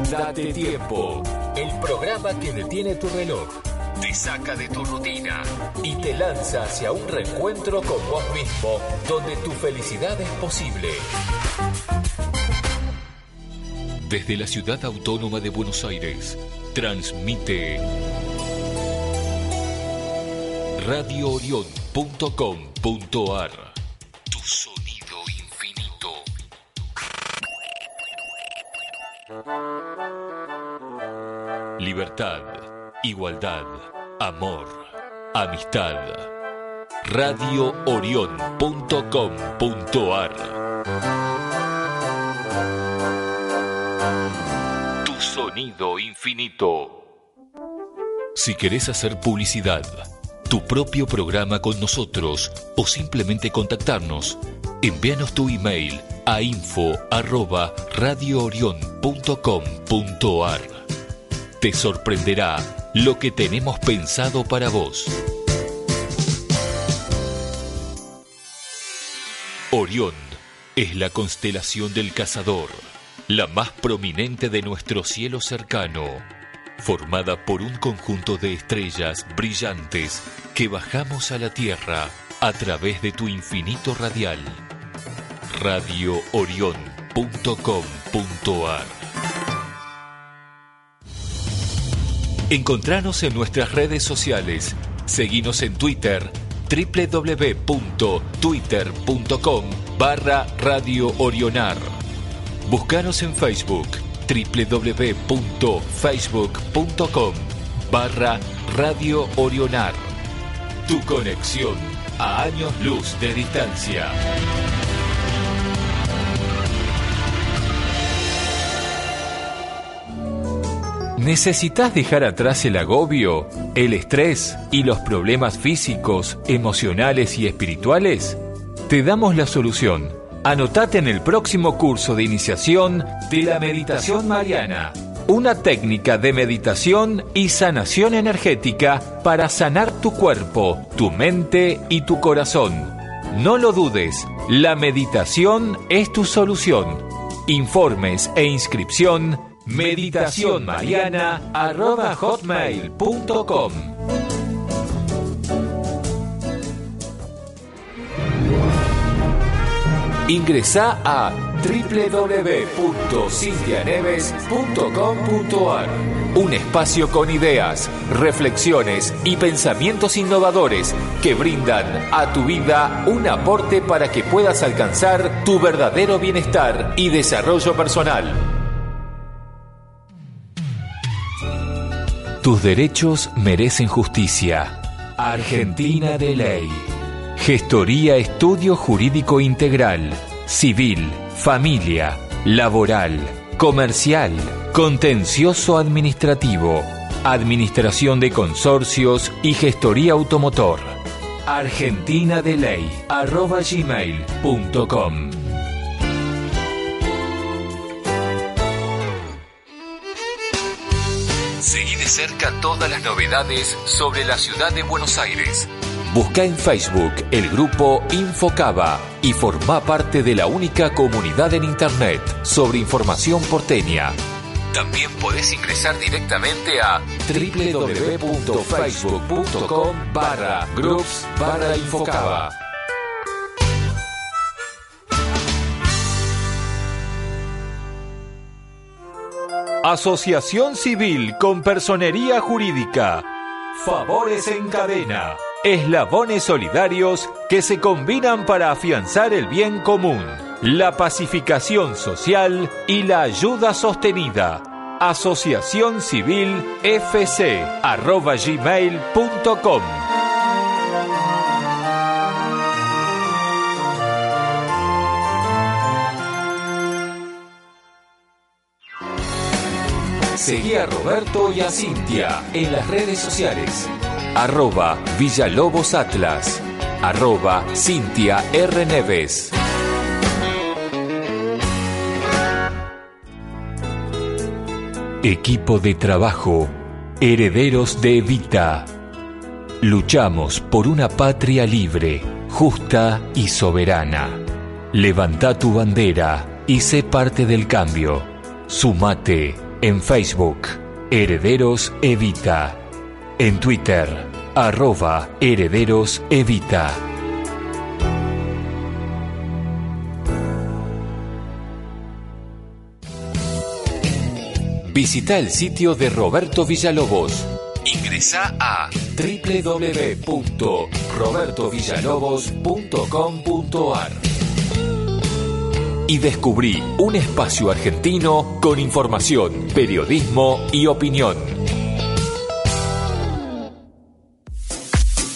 Date tiempo. El programa que detiene tu reloj te saca de tu rutina y te lanza hacia un reencuentro con vos mismo, donde tu felicidad es posible. Desde la ciudad autónoma de Buenos Aires, transmite radioorion.com.ar Tu sonido infinito. Libertad Igualdad, amor, amistad. RadioOrión.com.ar Sonido infinito. Si querés hacer publicidad, tu propio programa con nosotros o simplemente contactarnos, envíanos tu email a info arroba radioorion.com.ar. Te sorprenderá lo que tenemos pensado para vos. Orión es la constelación del cazador, la más prominente de nuestro cielo cercano, formada por un conjunto de estrellas brillantes que bajamos a la Tierra a través de tu infinito radial. radioorion.com.ar Encontranos en nuestras redes sociales. Seguinos en Twitter www.twitter.com barra Radio Orionar. Buscanos en Facebook www.facebook.com barra Radio Orionar. Tu conexión a años luz de distancia. ¿Necesitas dejar atrás el agobio, el estrés y los problemas físicos, emocionales y espirituales? Te damos la solución. Anotate en el próximo curso de iniciación de la meditación mariana, una técnica de meditación y sanación energética para sanar tu cuerpo, tu mente y tu corazón. No lo dudes, la meditación es tu solución. Informes e inscripción meditacionmariana.hotmail.com Ingresa a www.cintianeves.com.ar Un espacio con ideas, reflexiones y pensamientos innovadores que brindan a tu vida un aporte para que puedas alcanzar tu verdadero bienestar y desarrollo personal. Tus derechos merecen justicia. Argentina de Ley. Gestoría Estudio Jurídico Integral. Civil, familia, laboral, comercial, contencioso administrativo, administración de consorcios y gestoría automotor. Argentina de Ley. arroba gmail.com. cerca todas las novedades sobre la ciudad de Buenos Aires. Busca en Facebook el grupo Infocaba y forma parte de la única comunidad en Internet sobre información porteña. También podés ingresar directamente a www.facebook.com barra groups barra Infocaba. Asociación Civil con Personería Jurídica. Favores en cadena. Eslabones solidarios que se combinan para afianzar el bien común, la pacificación social y la ayuda sostenida. Asociación Civil FC arroba gmail.com Seguí a Roberto y a Cintia en las redes sociales. Arroba Villalobos Atlas. Arroba Cintia R. Neves. Equipo de trabajo. Herederos de Evita. Luchamos por una patria libre, justa y soberana. Levanta tu bandera y sé parte del cambio. Sumate en Facebook, Herederos Evita. En Twitter, arroba Herederos Evita. Visita el sitio de Roberto Villalobos. Ingresa a www.robertovillalobos.com.ar y descubrí un espacio argentino con información, periodismo y opinión.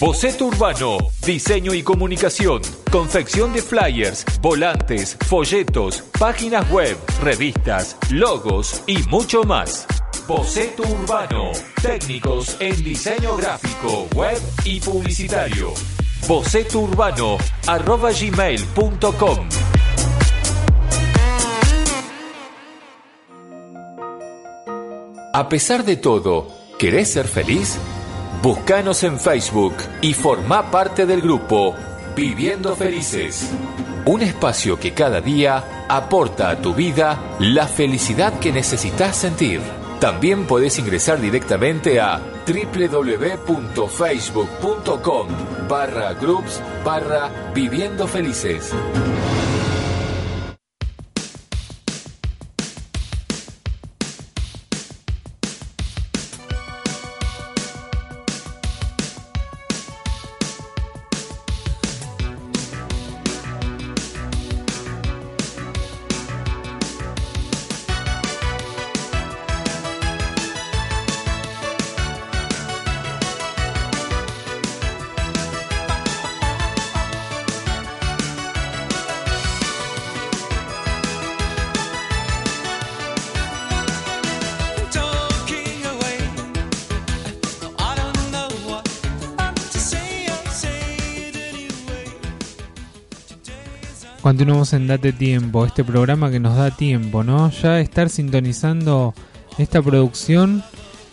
Boceto Urbano, diseño y comunicación, confección de flyers, volantes, folletos, páginas web, revistas, logos y mucho más. Boceto Urbano. Técnicos en diseño gráfico, web y publicitario. Boceto Urbano, arroba gmail.com. A pesar de todo, ¿querés ser feliz? Búscanos en Facebook y forma parte del grupo Viviendo Felices. Un espacio que cada día aporta a tu vida la felicidad que necesitas sentir. También podés ingresar directamente a www.facebook.com barra groups barra viviendo felices. Continuamos en Date Tiempo, este programa que nos da tiempo, ¿no? Ya estar sintonizando esta producción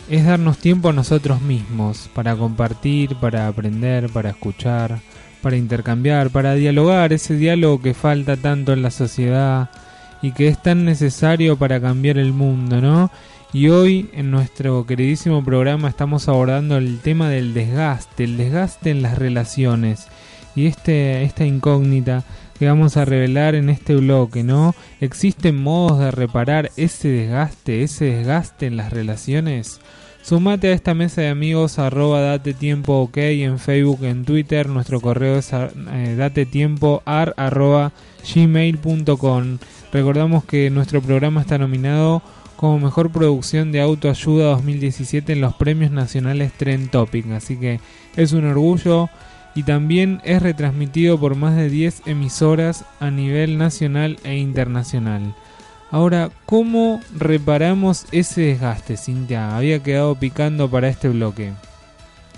es darnos tiempo a nosotros mismos para compartir, para aprender, para escuchar, para intercambiar, para dialogar, ese diálogo que falta tanto en la sociedad y que es tan necesario para cambiar el mundo, ¿no? Y hoy en nuestro queridísimo programa estamos abordando el tema del desgaste, el desgaste en las relaciones y este, esta incógnita que vamos a revelar en este bloque, ¿no? ¿Existen modos de reparar ese desgaste, ese desgaste en las relaciones? Sumate a esta mesa de amigos arroba date tiempo ok en Facebook, en Twitter, nuestro correo es eh, date tiempo ar arroba gmail.com. Recordamos que nuestro programa está nominado como mejor producción de autoayuda 2017 en los premios nacionales Trend Topic, así que es un orgullo y también es retransmitido por más de 10 emisoras a nivel nacional e internacional. Ahora, ¿cómo reparamos ese desgaste, Cintia? Había quedado picando para este bloque.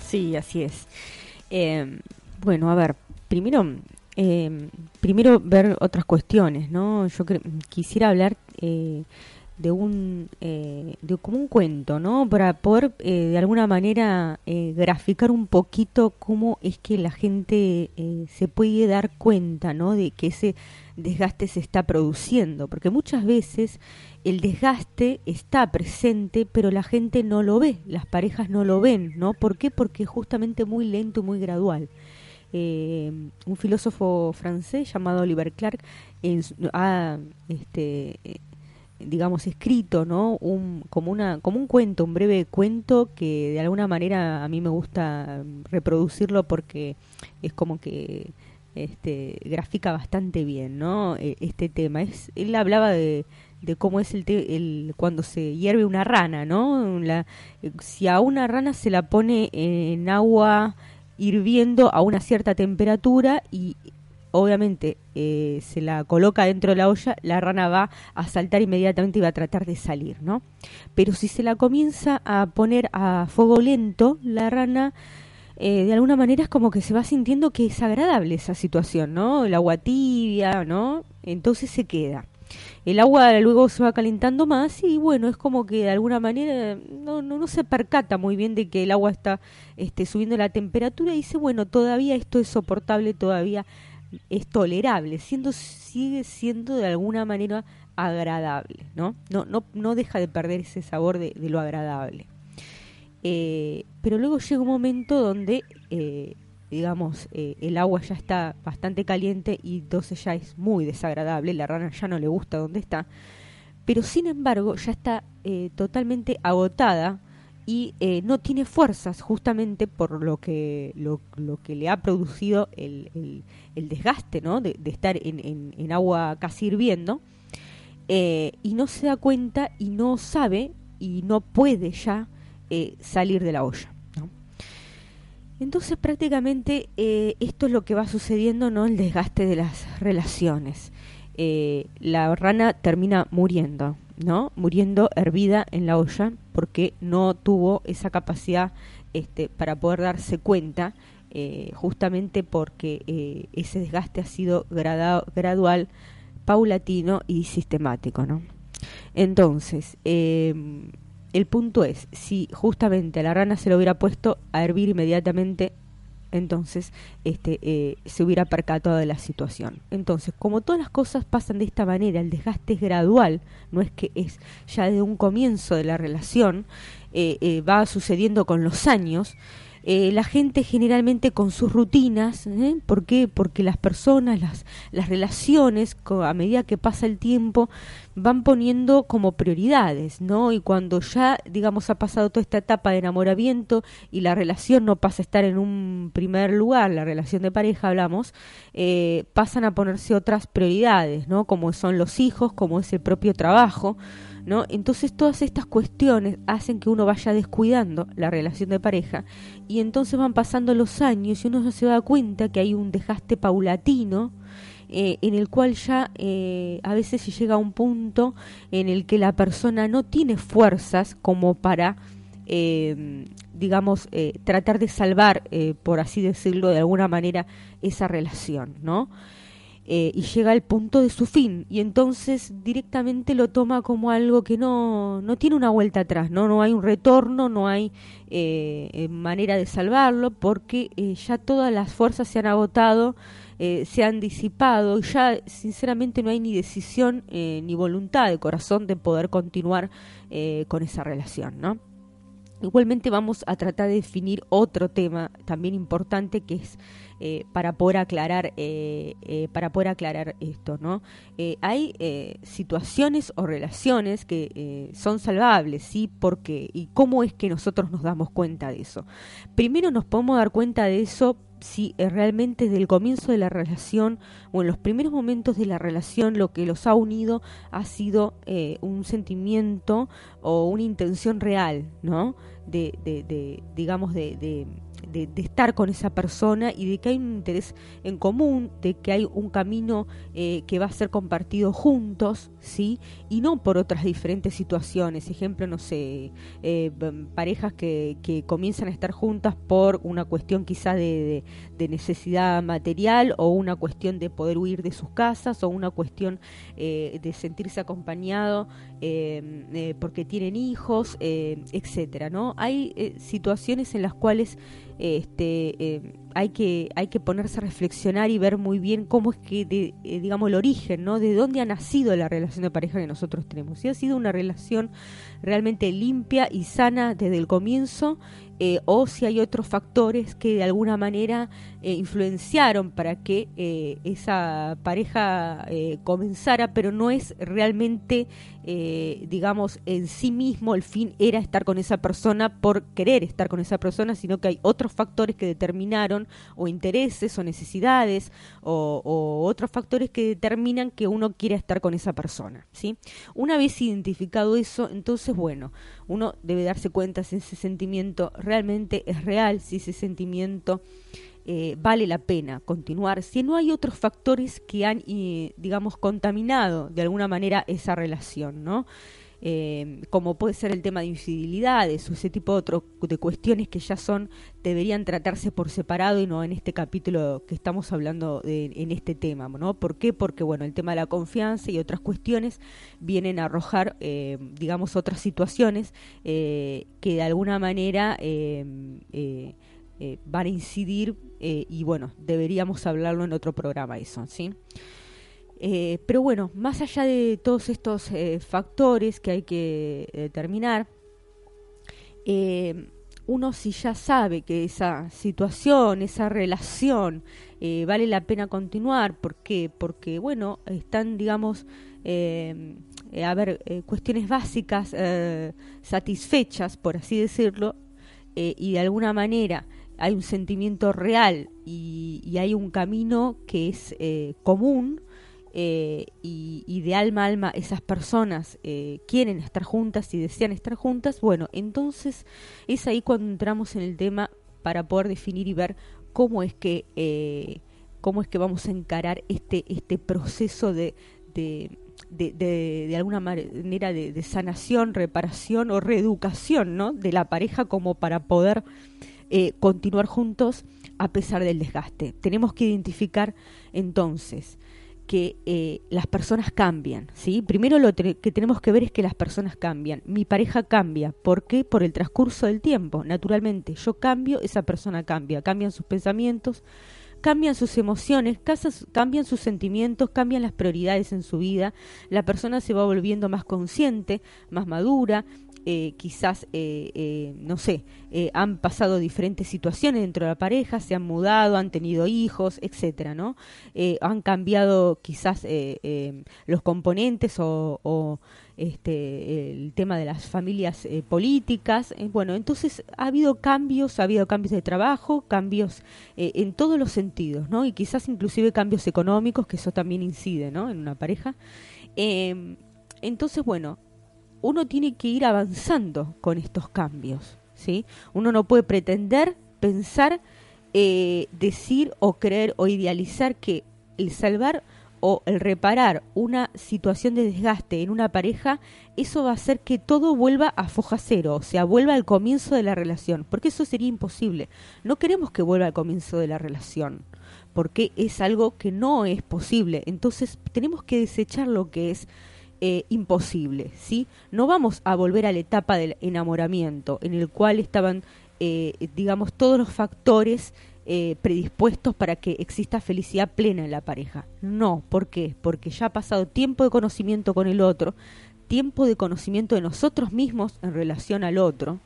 Sí, así es. Eh, bueno, a ver, primero, eh, primero ver otras cuestiones, ¿no? Yo quisiera hablar eh, de un eh, de como un cuento no para poder eh, de alguna manera eh, graficar un poquito cómo es que la gente se puede dar cuenta no de que ese desgaste se está produciendo. Porque muchas veces el desgaste está presente pero la gente no lo ve las parejas no lo ven no por qué porque es justamente muy lento y muy gradual. Un filósofo francés llamado Oliver Clark en, ha este, digamos escrito no un como una como un cuento un breve cuento que de alguna manera a mí me gusta reproducirlo porque es como que este grafica bastante bien no e, este tema. Es él hablaba de, de cómo es el, el cuando se hierve una rana no la, si a una rana se la pone en agua hirviendo a una cierta temperatura y obviamente eh, se la coloca dentro de la olla, la rana va a saltar inmediatamente y va a tratar de salir, ¿no? Pero si se la comienza a poner a fuego lento, la rana eh, de alguna manera es como que se va sintiendo que es agradable esa situación, ¿no? El agua tibia, ¿no? Entonces se queda. El agua luego se va calentando más y bueno, es como que de alguna manera no, no, no se percata muy bien de que el agua está este, subiendo la temperatura y dice, bueno, todavía esto es soportable, todavía es tolerable, siendo, sigue siendo de alguna manera agradable, ¿no? No, no, no deja de perder ese sabor de, lo agradable. Eh, pero luego llega un momento donde, eh, digamos, eh, el agua ya está bastante caliente y entonces ya es muy desagradable, la rana ya no le gusta donde está, pero sin embargo ya está totalmente agotada y eh, no tiene fuerzas justamente por lo que, lo, que le ha producido el, el, desgaste ¿no? de, estar en, en, agua casi hirviendo eh, y no se da cuenta y no sabe y no puede ya eh, salir de la olla. Entonces prácticamente esto es lo que va sucediendo, ¿no? El desgaste de las relaciones. la rana termina muriendo, ¿no? Muriendo hervida en la olla porque no tuvo esa capacidad este, para poder darse cuenta, justamente porque ese desgaste ha sido gradual, paulatino y sistemático, ¿no? Entonces, em, el punto es, si justamente a la rana se lo hubiera puesto a hervir inmediatamente, entonces este, eh, se hubiera percatado de la situación. Entonces, como todas las cosas pasan de esta manera, el desgaste es gradual, no es que es ya de un comienzo de la relación, eh, eh, va sucediendo con los años, eh, la gente generalmente con sus rutinas, ¿eh? ¿por qué? Porque las personas, las, las relaciones, a medida que pasa el tiempo, van poniendo como prioridades, ¿no? Y cuando ya, digamos, ha pasado toda esta etapa de enamoramiento y la relación no pasa a estar en un primer lugar, la relación de pareja hablamos, eh, pasan a ponerse otras prioridades, ¿no? Como son los hijos, como es el propio trabajo, ¿no? Entonces todas estas cuestiones hacen que uno vaya descuidando la relación de pareja y entonces van pasando los años y uno se da cuenta que hay un desgaste paulatino eh, en el cual ya eh, a veces se llega a un punto en el que la persona no tiene fuerzas como para eh, digamos tratar de salvar por así decirlo de alguna manera esa relación no eh, y llega al punto de su fin y entonces directamente lo toma como algo que no, no tiene una vuelta atrás, no, no hay un retorno, no hay eh, eh, manera de salvarlo porque ya todas las fuerzas se han agotado, se han disipado. Y ya sinceramente no hay ni decisión ni voluntad de corazón de poder continuar con esa relación, ¿no? Igualmente vamos a tratar de definir otro tema también importante que es eh, para poder aclarar eh, eh, para poder aclarar esto no hay situaciones o relaciones que son salvables sí porque y cómo es que nosotros nos damos cuenta de eso primero nos podemos dar cuenta de eso si realmente desde el comienzo de la relación o en los primeros momentos de la relación lo que los ha unido ha sido un sentimiento o una intención real, ¿no? De, de, de digamos, de, de, estar con esa persona y de que hay un interés en común, de que hay un camino eh, que va a ser compartido juntos, ¿sí? Y no por otras diferentes situaciones. Ejemplo, no sé, eh, parejas que, que, comienzan a estar juntas por una cuestión quizá de, necesidad material o una cuestión de poder huir de sus casas o una cuestión eh, de sentirse acompañado porque tienen hijos, etcétera, ¿no? Hay situaciones en las cuales este, eh, hay, que, hay que ponerse a reflexionar y ver muy bien cómo es que, eh, digamos, el origen, ¿no? De dónde ha nacido la relación de pareja que nosotros tenemos. Si ha sido una relación realmente limpia y sana desde el comienzo eh, o si hay otros factores que de alguna manera eh, influenciaron para que eh, esa pareja comenzara, pero no es realmente, digamos, en sí mismo el fin era estar con esa persona por querer estar con esa persona, sino que hay otros factores que determinaron, o intereses, o necesidades, o, otros factores que determinan que uno quiera estar con esa persona. ¿sí? Una vez identificado eso, entonces, bueno, uno debe darse cuenta si ese sentimiento realmente es real, si ese sentimiento eh, vale la pena continuar, si no hay otros factores que han, eh, digamos, contaminado de alguna manera esa relación, ¿no? Eh, como puede ser el tema de infidelidades o ese tipo de, otro, de cuestiones que ya son, deberían tratarse por separado y no en este capítulo que estamos hablando de, en este tema, ¿no? ¿Por qué? Porque, bueno, el tema de la confianza y otras cuestiones vienen a arrojar, eh, digamos, otras situaciones eh, que de alguna manera eh, van a incidir y, bueno, deberíamos hablarlo en otro programa eso, ¿sí? Eh, pero bueno, más allá de todos estos eh, factores que hay que determinar, eh, uno si ya sabe que esa situación, esa relación vale la pena continuar, ¿por qué? Porque, bueno, están, digamos, a ver, cuestiones básicas satisfechas, por así decirlo, y de alguna manera hay un sentimiento real y hay un camino que es común, eh, y, de alma a alma esas personas eh, quieren estar juntas y desean estar juntas, bueno, entonces es ahí cuando entramos en el tema para poder definir y ver cómo es que, eh, cómo es que vamos a encarar este, este proceso de, de, de, alguna manera de, sanación, reparación o reeducación ¿no? de la pareja como para poder continuar juntos a pesar del desgaste. Tenemos que identificar entonces que eh, las personas cambian, ¿sí? Primero lo que tenemos que ver es que las personas cambian. Mi pareja cambia. ¿Por qué? Por el transcurso del tiempo. Naturalmente, yo cambio, esa persona cambia. Cambian sus pensamientos, cambian sus emociones, cambian sus sentimientos, cambian las prioridades en su vida, la persona se va volviendo más consciente, más madura, eh, quizás, eh, eh, no sé, han pasado diferentes situaciones dentro de la pareja, se han mudado, han tenido hijos, etcétera, ¿no? han cambiado quizás los componentes o este, el tema de las familias eh, políticas. Eh, bueno, entonces ha habido cambios, ha habido cambios de trabajo, cambios eh, en todos los sentidos, ¿no? Y quizás inclusive cambios económicos, que eso también incide, ¿no? En una pareja. Entonces, bueno, uno tiene que ir avanzando con estos cambios, ¿sí? Uno no puede pretender, pensar, decir o creer o idealizar que el salvar o el reparar una situación de desgaste en una pareja, eso va a hacer que todo vuelva a foja cero, o sea, vuelva al comienzo de la relación, porque eso sería imposible. No queremos que vuelva al comienzo de la relación, porque es algo que no es posible. Entonces tenemos que desechar lo que es eh, imposible, ¿sí? No vamos a volver a la etapa del enamoramiento, en el cual estaban, eh, digamos, todos los factores eh, predispuestos para que exista felicidad plena en la pareja. No, ¿por qué? Porque ya ha pasado tiempo de conocimiento con el otro, tiempo de conocimiento de nosotros mismos en relación al otro,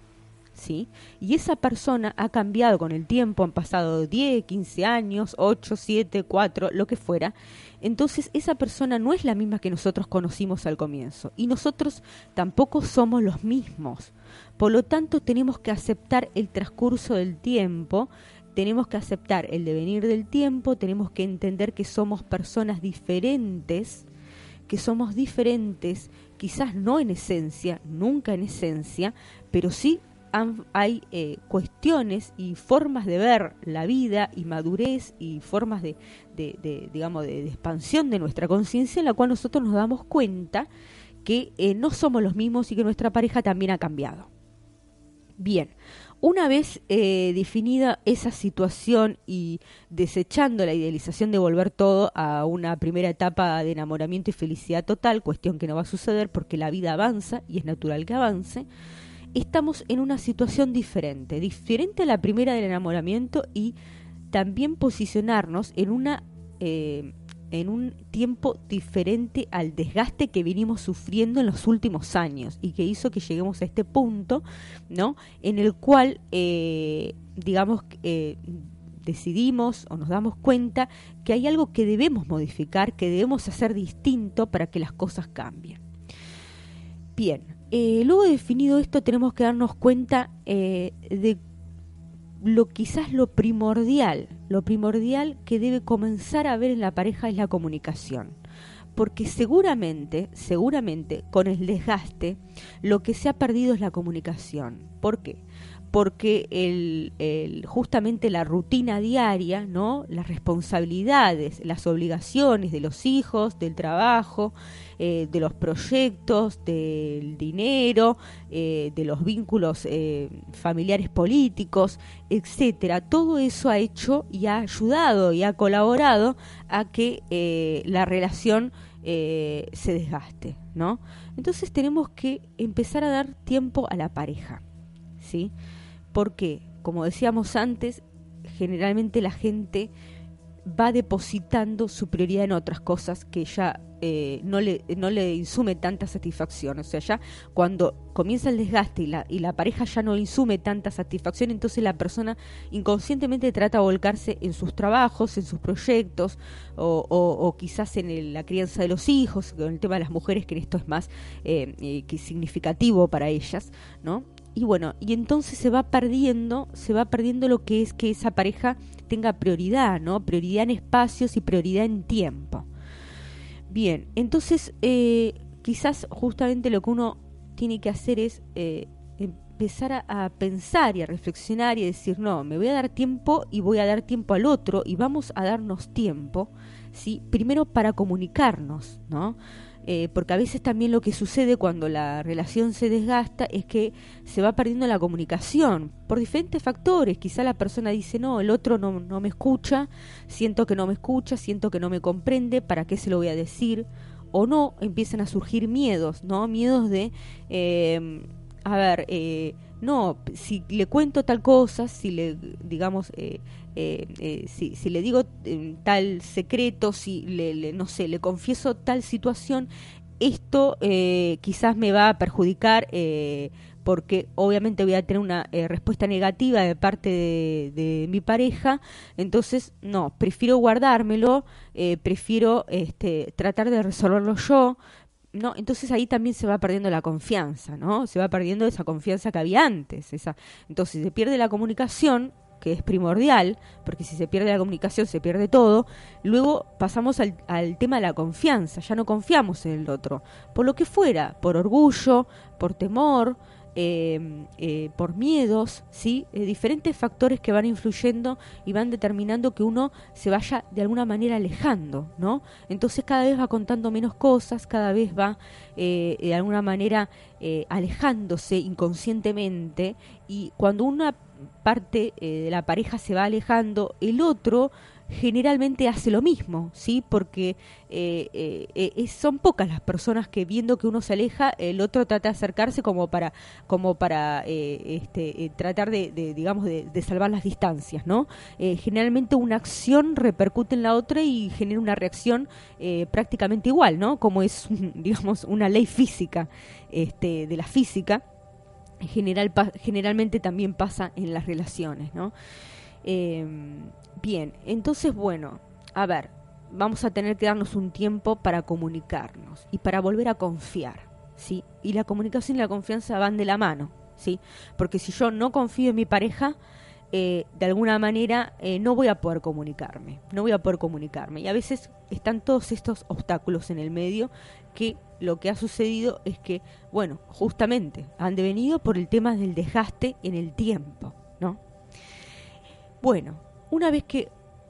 ¿sí? Y esa persona ha cambiado con el tiempo, han pasado 10, 15 años, 8, 7, 4, lo que fuera. Entonces esa persona no es la misma que nosotros conocimos al comienzo y nosotros tampoco somos los mismos. Por lo tanto, tenemos que aceptar el transcurso del tiempo, tenemos que aceptar el devenir del tiempo, tenemos que entender que somos personas diferentes, que somos diferentes, quizás no en esencia, nunca en esencia, pero sí hay eh, cuestiones y formas de ver la vida y madurez y formas de, digamos, de, expansión de nuestra conciencia en la cual nosotros nos damos cuenta que eh, no somos los mismos y que nuestra pareja también ha cambiado. Bien, una vez eh, definida esa situación y desechando la idealización de volver todo a una primera etapa de enamoramiento y felicidad total, cuestión que no va a suceder porque la vida avanza y es natural que avance, estamos en una situación diferente, diferente a la primera del enamoramiento y también posicionarnos en una eh, en un tiempo diferente al desgaste que vinimos sufriendo en los últimos años y que hizo que lleguemos a este punto, ¿no? En el cual, eh, digamos, eh, decidimos o nos damos cuenta que hay algo que debemos modificar, que debemos hacer distinto para que las cosas cambien. Bien, eh, luego de definido esto tenemos que darnos cuenta de lo quizás lo primordial, lo primordial que debe comenzar a ver en la pareja es la comunicación. Porque seguramente, seguramente con el desgaste, lo que se ha perdido es la comunicación. ¿Por qué? porque justamente la rutina diaria, ¿no? las responsabilidades, las obligaciones de los hijos, del trabajo, eh, de los proyectos, del dinero, eh, de los vínculos eh, familiares políticos, etcétera, todo eso ha hecho y ha ayudado y ha colaborado a que la relación se desgaste, ¿no? Entonces tenemos que empezar a dar tiempo a la pareja, ¿sí? Porque, como decíamos antes, generalmente la gente va depositando su prioridad en otras cosas que ya eh, no, le, no le insume tanta satisfacción. O sea, ya cuando comienza el desgaste y la, y la pareja ya no insume tanta satisfacción, entonces la persona inconscientemente trata de volcarse en sus trabajos, en sus proyectos o, quizás en la crianza de los hijos, con el tema de las mujeres, que esto es más eh, eh significativo para ellas, ¿no? y bueno, y entonces se va perdiendo, se va perdiendo lo que es que esa pareja tenga prioridad, ¿no? Prioridad en espacios y prioridad en tiempo. Bien, entonces eh, quizás justamente lo que uno tiene que hacer es eh, em, empezar a, pensar y a reflexionar y decir, no, me voy a dar tiempo y voy a dar tiempo al otro y vamos a darnos tiempo, ¿sí? Primero para comunicarnos, ¿no? Eh, porque a veces también lo que sucede cuando la relación se desgasta es que se va perdiendo la comunicación por diferentes factores. Quizá la persona dice, no, el otro no, no me escucha, siento que no me escucha, siento que no me comprende, ¿para qué se lo voy a decir? O no, empiezan a surgir miedos, ¿no? Miedos de, eh, a ver, eh, no, si le cuento tal cosa, si le, digamos, eh, eh, eh, si, si, le digo tal secreto, si le, no sé, le confieso tal situación, esto quizás me va a perjudicar porque obviamente voy a tener una respuesta negativa de parte de, de, mi pareja, entonces no, prefiero guardármelo, prefiero este, tratar de resolverlo yo, no, entonces ahí también se va perdiendo la confianza, ¿no? Se va perdiendo esa confianza que había antes. Esa. Entonces se pierde la comunicación, que es primordial, porque si se pierde la comunicación se pierde todo. Luego pasamos al, al tema de la confianza, ya no confiamos en el otro, por lo que fuera, por orgullo, por temor, Em, eh, por miedos, ¿sí? Eh, diferentes factores que van influyendo y van determinando que uno se vaya de alguna manera alejando, ¿no? Entonces cada vez va contando menos cosas, cada vez va eh, de alguna manera alejándose inconscientemente y cuando una parte de la pareja se va alejando, el otro generalmente hace lo mismo, ¿sí? Porque eh, eh, eh, son pocas las personas que viendo que uno se aleja, el otro trata de acercarse como para, como para este, tratar de, digamos, de, salvar las distancias, ¿no? generalmente una acción repercute en la otra y genera una reacción prácticamente igual, ¿no? Como es, digamos, una ley física este, de la física. General, generalmente también pasa en las relaciones, ¿no? Bien, entonces bueno, a ver, vamos a tener que darnos un tiempo para comunicarnos y para volver a confiar, ¿sí? Y la comunicación y la confianza van de la mano, ¿sí? Porque si yo no confío en mi pareja, eh, de alguna manera eh, no voy a poder comunicarme, no voy a poder comunicarme. Y a veces están todos estos obstáculos en el medio que lo que ha sucedido es que, bueno, justamente han devenido por el tema del desgaste en el tiempo, ¿no? Bueno, una vez que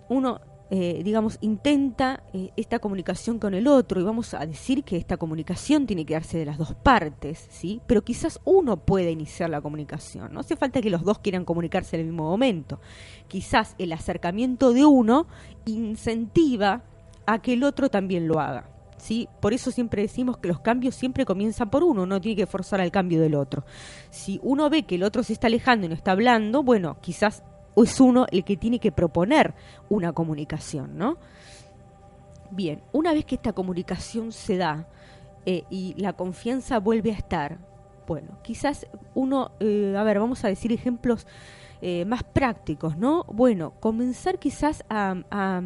uno, eh, digamos, intenta eh, esta comunicación con el otro, y vamos a decir que esta comunicación tiene que darse de las dos partes, ¿sí? Pero quizás uno puede iniciar la comunicación, no hace falta que los dos quieran comunicarse en el mismo momento. Quizás el acercamiento de uno incentiva a que el otro también lo haga. ¿Sí? Por eso siempre decimos que los cambios siempre comienzan por uno, no tiene que forzar al cambio del otro. Si uno ve que el otro se está alejando y no está hablando, bueno, quizás es uno el que tiene que proponer una comunicación, ¿no? Bien, una vez que esta comunicación se da eh, y la confianza vuelve a estar, bueno, quizás uno, eh, a ver, vamos a decir ejemplos eh, más prácticos, ¿no? Bueno, comenzar quizás a, a,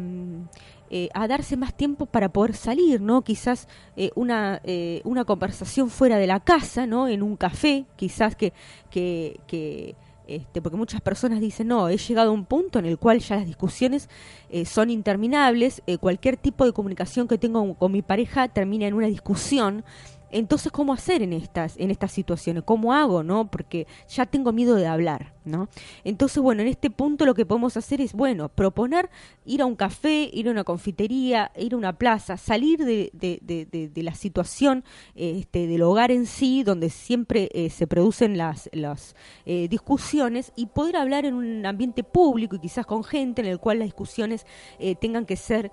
darse más tiempo para poder salir, ¿no? Quizás una, una conversación fuera de la casa, ¿no? En un café, quizás que, que, que este, porque muchas personas dicen, no, he llegado a un punto en el cual ya las discusiones eh, son interminables, eh, cualquier tipo de comunicación que tengo con mi pareja termina en una discusión entonces, ¿cómo hacer en estas, en estas situaciones? ¿Cómo hago, no? Porque ya tengo miedo de hablar, ¿no? Entonces, bueno, en este punto lo que podemos hacer es, bueno, proponer ir a un café, ir a una confitería, ir a una plaza, salir de, de, de, la situación este, del hogar en sí, donde siempre eh, se producen las, las eh, discusiones, y poder hablar en un ambiente público y quizás con gente en el cual las discusiones eh, tengan que ser,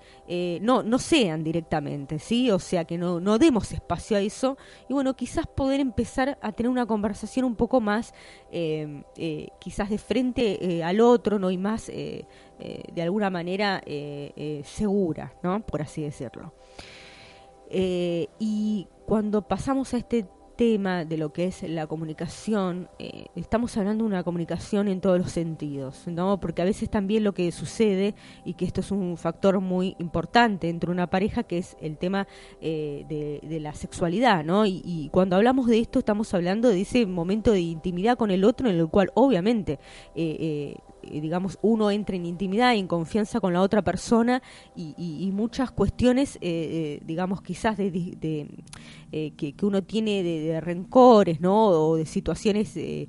no, no sean directamente, ¿sí? O sea, que no, no demos espacio a eso y bueno, quizás poder empezar a tener una conversación un poco más, eh, eh, quizás de frente eh, al otro, ¿no? Y más, de alguna manera, segura, ¿no? Por así decirlo. y cuando pasamos a este tema de lo que es la comunicación, eh, estamos hablando de una comunicación en todos los sentidos, ¿no? Porque a veces también lo que sucede, y que esto es un factor muy importante entre una pareja, que es el tema eh, de, la sexualidad, ¿no? Y, cuando hablamos de esto estamos hablando de ese momento de intimidad con el otro en el cual obviamente eh, digamos, uno entra en intimidad, en confianza con la otra persona y, muchas cuestiones, eh, eh, digamos, quizás de, que, uno tiene de, rencores, ¿no? O de situaciones eh,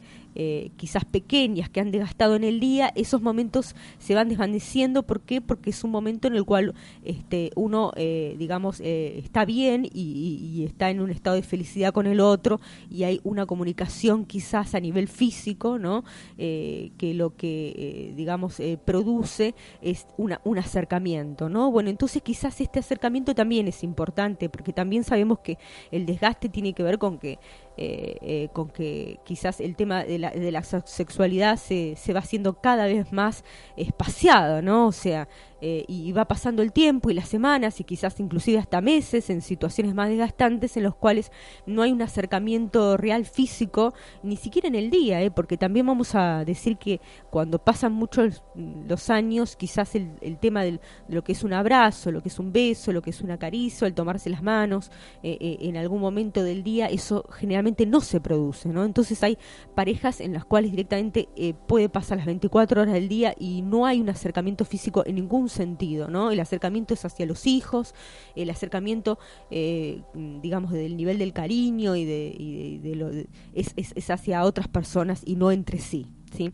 quizás pequeñas que han desgastado en el día, esos momentos se van desvaneciendo. ¿Por qué? Porque es un momento en el cual este, uno, eh, digamos, eh, está bien y, está en un estado de felicidad con el otro y hay una comunicación quizás a nivel físico, ¿no? que lo que, digamos, produce es una, un acercamiento, ¿no? Bueno, entonces quizás este acercamiento también es importante porque también sabemos que el desgaste tiene que ver con que eh, eh, con que quizás el tema de la, de la sexualidad se, se, va haciendo cada vez más espaciado, ¿no? O sea, eh, y va pasando el tiempo y las semanas y quizás inclusive hasta meses en situaciones más desgastantes en los cuales no hay un acercamiento real físico, ni siquiera en el día, ¿eh? porque también vamos a decir que cuando pasan muchos los años, quizás el, tema de lo que es un abrazo, lo que es un beso, lo que es una caricia, el tomarse las manos, eh, en algún momento del día, eso generalmente no se produce, ¿no? Entonces hay parejas en las cuales directamente puede pasar las 24 horas del día y no hay un acercamiento físico en ningún sentido, ¿no? El acercamiento es hacia los hijos, el acercamiento, eh, digamos, del nivel del cariño y de, lo, es, es hacia otras personas y no entre sí, ¿sí?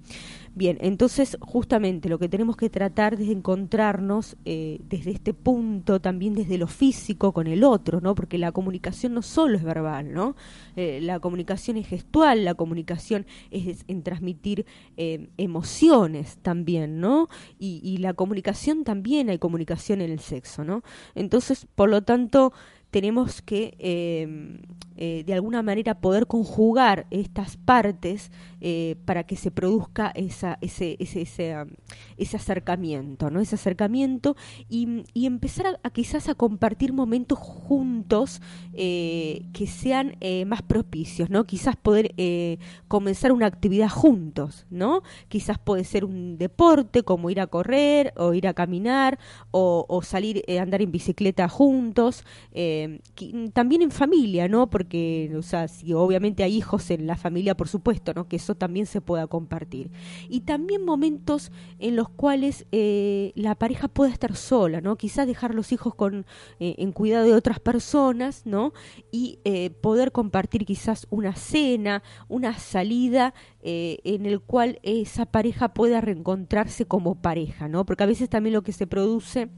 Bien, entonces justamente lo que tenemos que tratar es encontrarnos eh, desde este punto, también desde lo físico con el otro, ¿no? Porque la comunicación no solo es verbal, ¿no? Eh, la comunicación es gestual, la comunicación es en transmitir eh, emociones también, ¿no? Y, y la comunicación también hay comunicación en el sexo, ¿no? Entonces, por lo tanto, tenemos que em, eh, de alguna manera poder conjugar estas partes eh, para que se produzca esa, ese, ese, ese, acercamiento, ¿no? Ese acercamiento y, y empezar a, quizás a compartir momentos juntos eh, que sean más propicios, ¿no? Quizás poder comenzar una actividad juntos, ¿no? Quizás puede ser un deporte como ir a correr o ir a caminar o, salir a andar en bicicleta juntos. También en familia, ¿no? Porque, o sea, si obviamente hay hijos en la familia, por supuesto, ¿no? Que eso también se pueda compartir. Y también momentos en los cuales eh, la pareja pueda estar sola, ¿no? Quizás dejar los hijos con, eh, en cuidado de otras personas, ¿no? Y poder compartir quizás una cena, una salida en el cual esa pareja pueda reencontrarse como pareja, ¿no? Porque a veces también lo que se produce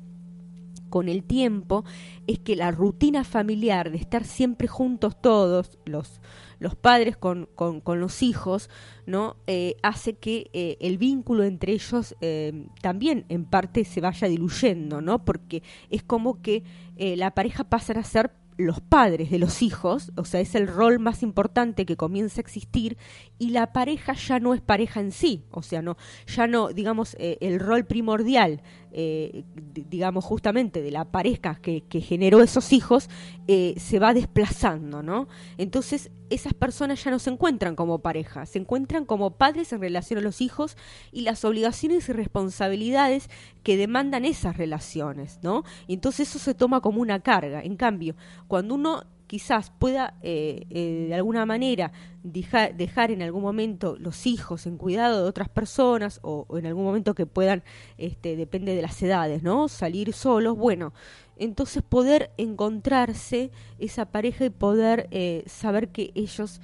con el tiempo es que la rutina familiar de estar siempre juntos todos, los, los padres con, con, los hijos, ¿no? Eh, hace que eh, el vínculo entre ellos eh, también en parte se vaya diluyendo, ¿no? Porque es como que la pareja pasa a ser los padres de los hijos, o sea, es el rol más importante que comienza a existir y la pareja ya no es pareja en sí, o sea, no, ya no, digamos, el rol primordial eh, digamos, justamente de la pareja que, que generó esos hijos, eh, se va desplazando, ¿no? Entonces, esas personas ya no se encuentran como pareja, se encuentran como padres en relación a los hijos y las obligaciones y responsabilidades que demandan esas relaciones, ¿no? Y entonces eso se toma como una carga. En cambio, cuando uno quizás pueda eh, eh, de alguna manera dejar, en algún momento los hijos en cuidado de otras personas o, en algún momento que puedan, este, depende de las edades, ¿no? Salir solos, bueno, entonces poder encontrarse esa pareja y poder eh, saber que ellos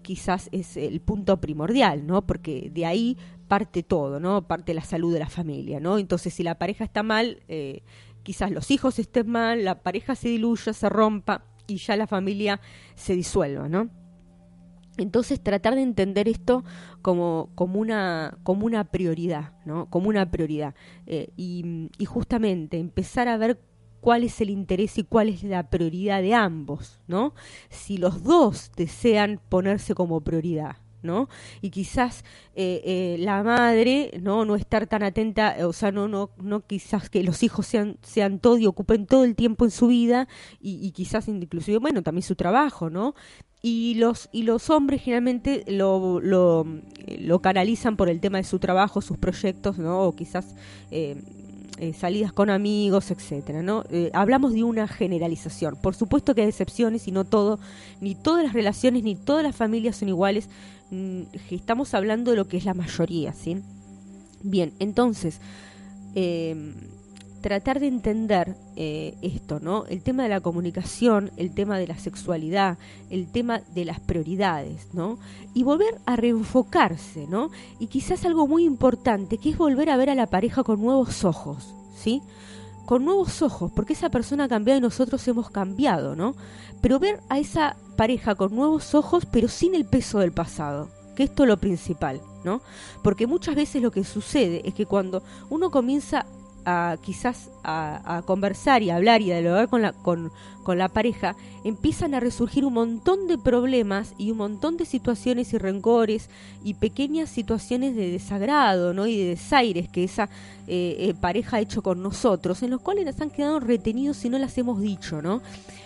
quizás es el punto primordial, ¿no? Porque de ahí parte todo, ¿no? Parte la salud de la familia, ¿no? Entonces si la pareja está mal, quizás los hijos estén mal, la pareja se diluya, se rompa y ya la familia se disuelva, ¿no? Entonces tratar de entender esto como, como, una, como una prioridad, ¿no? Como una prioridad. Eh, y, y, justamente empezar a ver cuál es el interés y cuál es la prioridad de ambos, ¿no? Si los dos desean ponerse como prioridad, ¿no? Y quizás eh, eh, la madre, ¿no? No estar tan atenta, o sea, no, no, no quizás que los hijos sean, sean todo y ocupen todo el tiempo en su vida y, quizás inclusive, bueno, también su trabajo, ¿no? Y los, y los hombres generalmente lo, lo, canalizan por el tema de su trabajo, sus proyectos, ¿no? O quizás eh, eh, salidas con amigos, etcétera, ¿no? Eh, hablamos de una generalización. Por supuesto que hay excepciones y no todo, ni todas las relaciones ni todas las familias son iguales. Mm, estamos hablando de lo que es la mayoría, ¿sí? Bien, entonces, em, tratar de entender eh, esto, ¿no? El tema de la comunicación, el tema de la sexualidad, el tema de las prioridades, ¿no? Y volver a reenfocarse, ¿no? Y quizás algo muy importante, que es volver a ver a la pareja con nuevos ojos, ¿sí? Con nuevos ojos, porque esa persona ha cambiado y nosotros hemos cambiado, ¿no? Pero ver a esa pareja con nuevos ojos, pero sin el peso del pasado, que esto es lo principal, ¿no? Porque muchas veces lo que sucede es que cuando uno comienza a quizás a, conversar y a hablar y a dialogar con la, con, con la pareja, empiezan a resurgir un montón de problemas y un montón de situaciones y rencores y pequeñas situaciones de desagrado ¿no? y de desaires que esa eh, eh, pareja ha hecho con nosotros, en los cuales nos han quedado retenidos si no las hemos dicho, ¿no?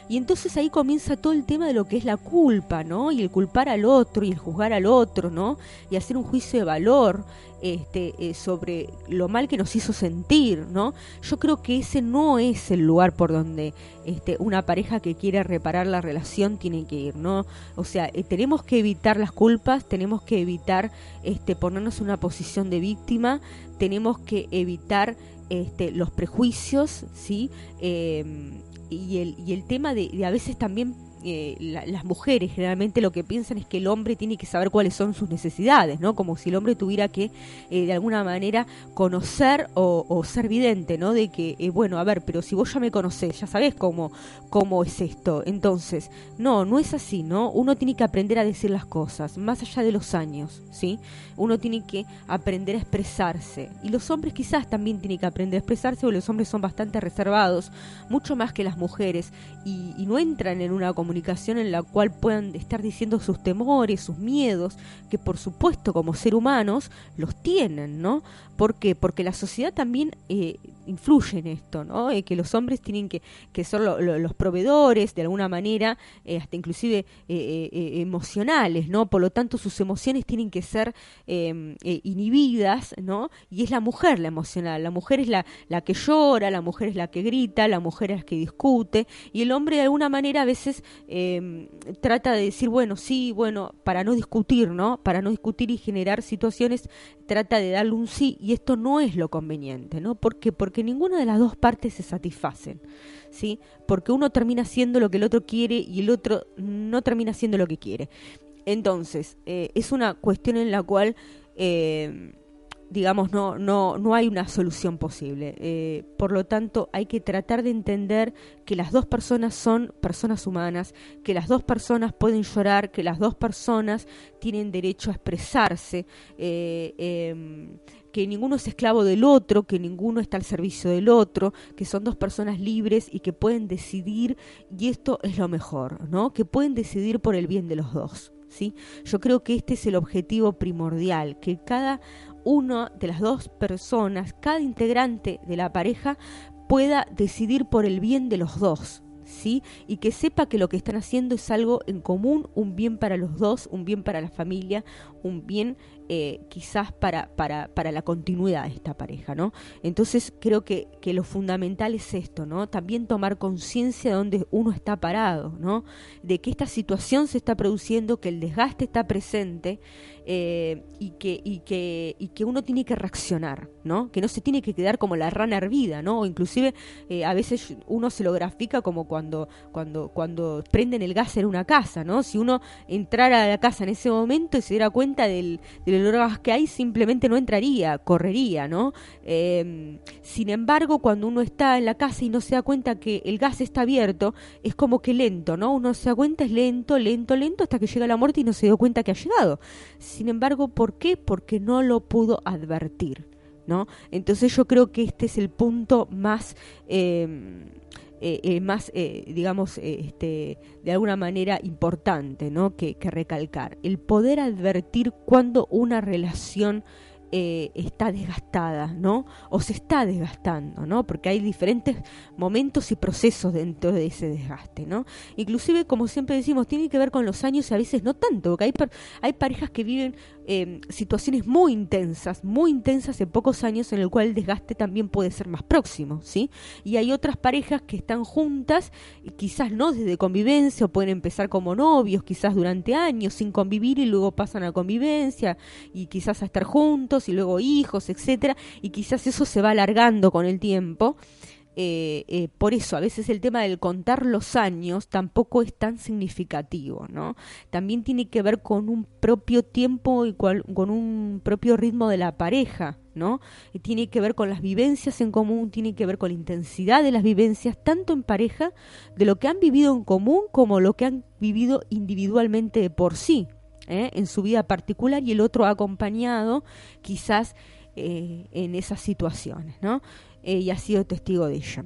Y entonces ahí comienza todo el tema de lo que es la culpa, ¿no? Y el culpar al otro y el juzgar al otro, ¿no? Y hacer un juicio de valor este, eh, sobre lo mal que nos hizo sentir, ¿no? Yo creo que ese no es el lugar por donde este, una pareja que quiere reparar la relación tiene que ir, ¿no? O sea, eh, tenemos que evitar las culpas, tenemos que evitar este, ponernos en una posición de víctima, tenemos que evitar este, los prejuicios, ¿sí? Em, y, el, y el tema de, de a veces también eh, las mujeres generalmente lo que piensan es que el hombre tiene que saber cuáles son sus necesidades, ¿no? Como si el hombre tuviera que eh, de alguna manera conocer o, ser vidente, ¿no? De que, eh, bueno, a ver, pero si vos ya me conocés, ya sabés cómo, cómo es esto. Entonces, no, no es así, ¿no? Uno tiene que aprender a decir las cosas, más allá de los años, ¿sí? Uno tiene que aprender a expresarse. Y los hombres quizás también tienen que aprender a expresarse, porque los hombres son bastante reservados, mucho más que las mujeres, y, y no entran en una comunidad comunicación en la cual puedan estar diciendo sus temores, sus miedos, que por supuesto como ser humanos los tienen, ¿no? ¿Por qué? Porque la sociedad también eh, influye en esto, ¿no? Eh, que los hombres tienen que, que ser los proveedores de alguna manera, eh, hasta inclusive emocionales, ¿no? Por lo tanto, sus emociones tienen que ser em, inhibidas, ¿no? Y es la mujer la emocional, la mujer es la, la que llora, la mujer es la que grita, la mujer es la que discute, y el hombre de alguna manera a veces em, trata de decir, bueno, sí, bueno, para no discutir, ¿no? Para no discutir y generar situaciones, trata de darle un sí esto no es lo conveniente, ¿no? ¿Por qué? Porque ninguna de las dos partes se satisfacen, ¿sí? Porque uno termina haciendo lo que el otro quiere y el otro no termina haciendo lo que quiere. Entonces, eh, es una cuestión en la cual... Eh, digamos, no, no, no hay una solución posible. Eh, por lo tanto, hay que tratar de entender que las dos personas son personas humanas, que las dos personas pueden llorar, que las dos personas tienen derecho a expresarse, eh, em, que ninguno es esclavo del otro, que ninguno está al servicio del otro, que son dos personas libres y que pueden decidir, y esto es lo mejor, ¿no? Que pueden decidir por el bien de los dos. ¿Sí? Yo creo que este es el objetivo primordial, que cada una de las dos personas, cada integrante de la pareja, pueda decidir por el bien de los dos. ¿Sí? Y que sepa que lo que están haciendo es algo en común, un bien para los dos, un bien para la familia, un bien eh, quizás para, para, para, la continuidad de esta pareja, ¿no? Entonces creo que, que lo fundamental es esto, ¿no? También tomar conciencia de dónde uno está parado, ¿no? De que esta situación se está produciendo, que el desgaste está presente eh, y, que, y, que, y que uno tiene que reaccionar, ¿no? Que no se tiene que quedar como la rana hervida, ¿no? O inclusive eh, a veces uno se lo grafica como cuando, cuando, cuando prenden el gas en una casa, ¿no? Si uno entrara a la casa en ese momento y se diera cuenta del, del olor a gas que hay, simplemente no entraría, correría, ¿no? Em, sin embargo, cuando uno está en la casa y no se da cuenta que el gas está abierto, es como que lento, ¿no? Uno se da cuenta, es lento, lento, lento, hasta que llega la muerte y no se dio cuenta que ha llegado. Sin embargo, ¿por qué? Porque no lo pudo advertir. ¿No? Entonces yo creo que este es el punto más eh, eh, eh, más, eh, digamos, este, de alguna manera importante ¿no? que recalcar. El poder advertir cuando una relación eh, está desgastada, ¿no? O se está desgastando, ¿no? Porque hay diferentes momentos y procesos dentro de ese desgaste, ¿no? Inclusive, como siempre decimos, tiene que ver con los años y a veces no tanto, porque hay, hay parejas que viven eh, situaciones muy intensas, muy intensas en pocos años, en el cual el desgaste también puede ser más próximo, ¿sí? Y hay otras parejas que están juntas, y quizás no desde convivencia, o pueden empezar como novios, quizás durante años sin convivir y luego pasan a convivencia, y quizás a estar juntos, y luego hijos, etcétera, y quizás eso se va alargando con el tiempo. Eh, eh, por eso a veces el tema del contar los años tampoco es tan significativo, ¿no? También tiene que ver con un propio tiempo y con un propio ritmo de la pareja, ¿no? Tiene que ver con las vivencias en común, tiene que ver con la intensidad de las vivencias, tanto en pareja, de lo que han vivido en común como lo que han vivido individualmente por sí, ¿eh? en su vida particular y el otro ha acompañado quizás en esas situaciones, ¿no? Eh, y ha sido testigo de ella.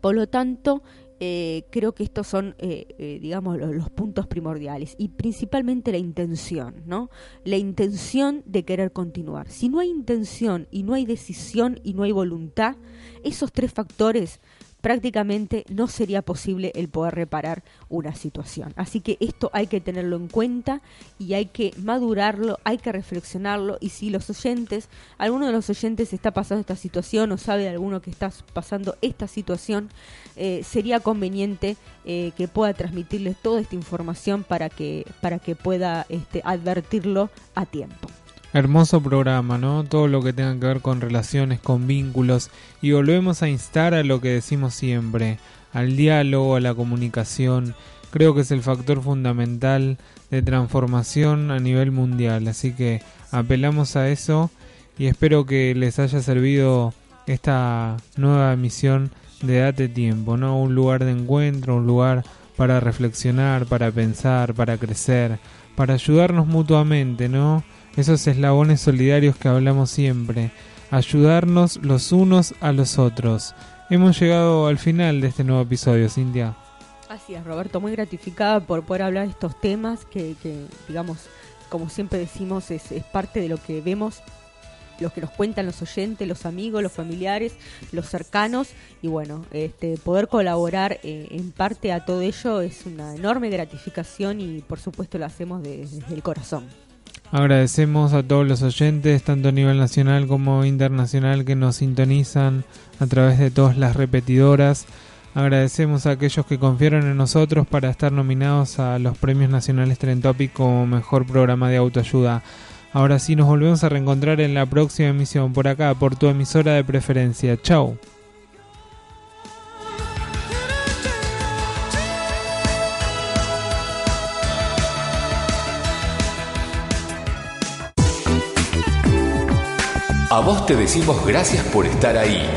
Por lo tanto, eh, creo que estos son, eh, digamos, los, puntos primordiales y principalmente la intención, ¿no? La intención de querer continuar. Si no hay intención y no hay decisión y no hay voluntad, esos tres factores prácticamente no sería posible el poder reparar una situación. Así que esto hay que tenerlo en cuenta y hay que madurarlo, hay que reflexionarlo y si los oyentes, alguno de los oyentes está pasando esta situación o sabe de alguno que está pasando esta situación, eh, sería conveniente eh, que pueda transmitirles toda esta información para que, para que pueda este, advertirlo a tiempo. Hermoso programa, ¿no? Todo lo que tenga que ver con relaciones, con vínculos. Y volvemos a instar a lo que decimos siempre, al diálogo, a la comunicación. Creo que es el factor fundamental de transformación a nivel mundial. Así que apelamos a eso y espero que les haya servido esta nueva emisión de Date Tiempo, ¿no? Un lugar de encuentro, un lugar para reflexionar, para pensar, para crecer, para ayudarnos mutuamente, ¿no? Esos eslabones solidarios que hablamos siempre, ayudarnos los unos a los otros. Hemos llegado al final de este nuevo episodio, Cintia. Así es, Roberto, muy gratificada por poder hablar de estos temas que, digamos, como siempre decimos, es, parte de lo que vemos los que nos cuentan los oyentes, los amigos, los familiares, los cercanos y bueno, este poder colaborar eh, en parte a todo ello es una enorme gratificación y por supuesto lo hacemos desde el corazón. Agradecemos a todos los oyentes, tanto a nivel nacional como internacional, que nos sintonizan a través de todas las repetidoras. Agradecemos a aquellos que confiaron en nosotros para estar nominados a los premios nacionales Trend Topic como mejor programa de autoayuda. Ahora sí nos volvemos a reencontrar en la próxima emisión por acá, por tu emisora de preferencia. Chao. A vos te decimos gracias por estar ahí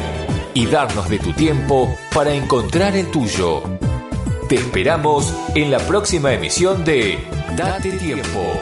y darnos de tu tiempo para encontrar el tuyo. Te esperamos en la próxima emisión de Date Tiempo.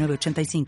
85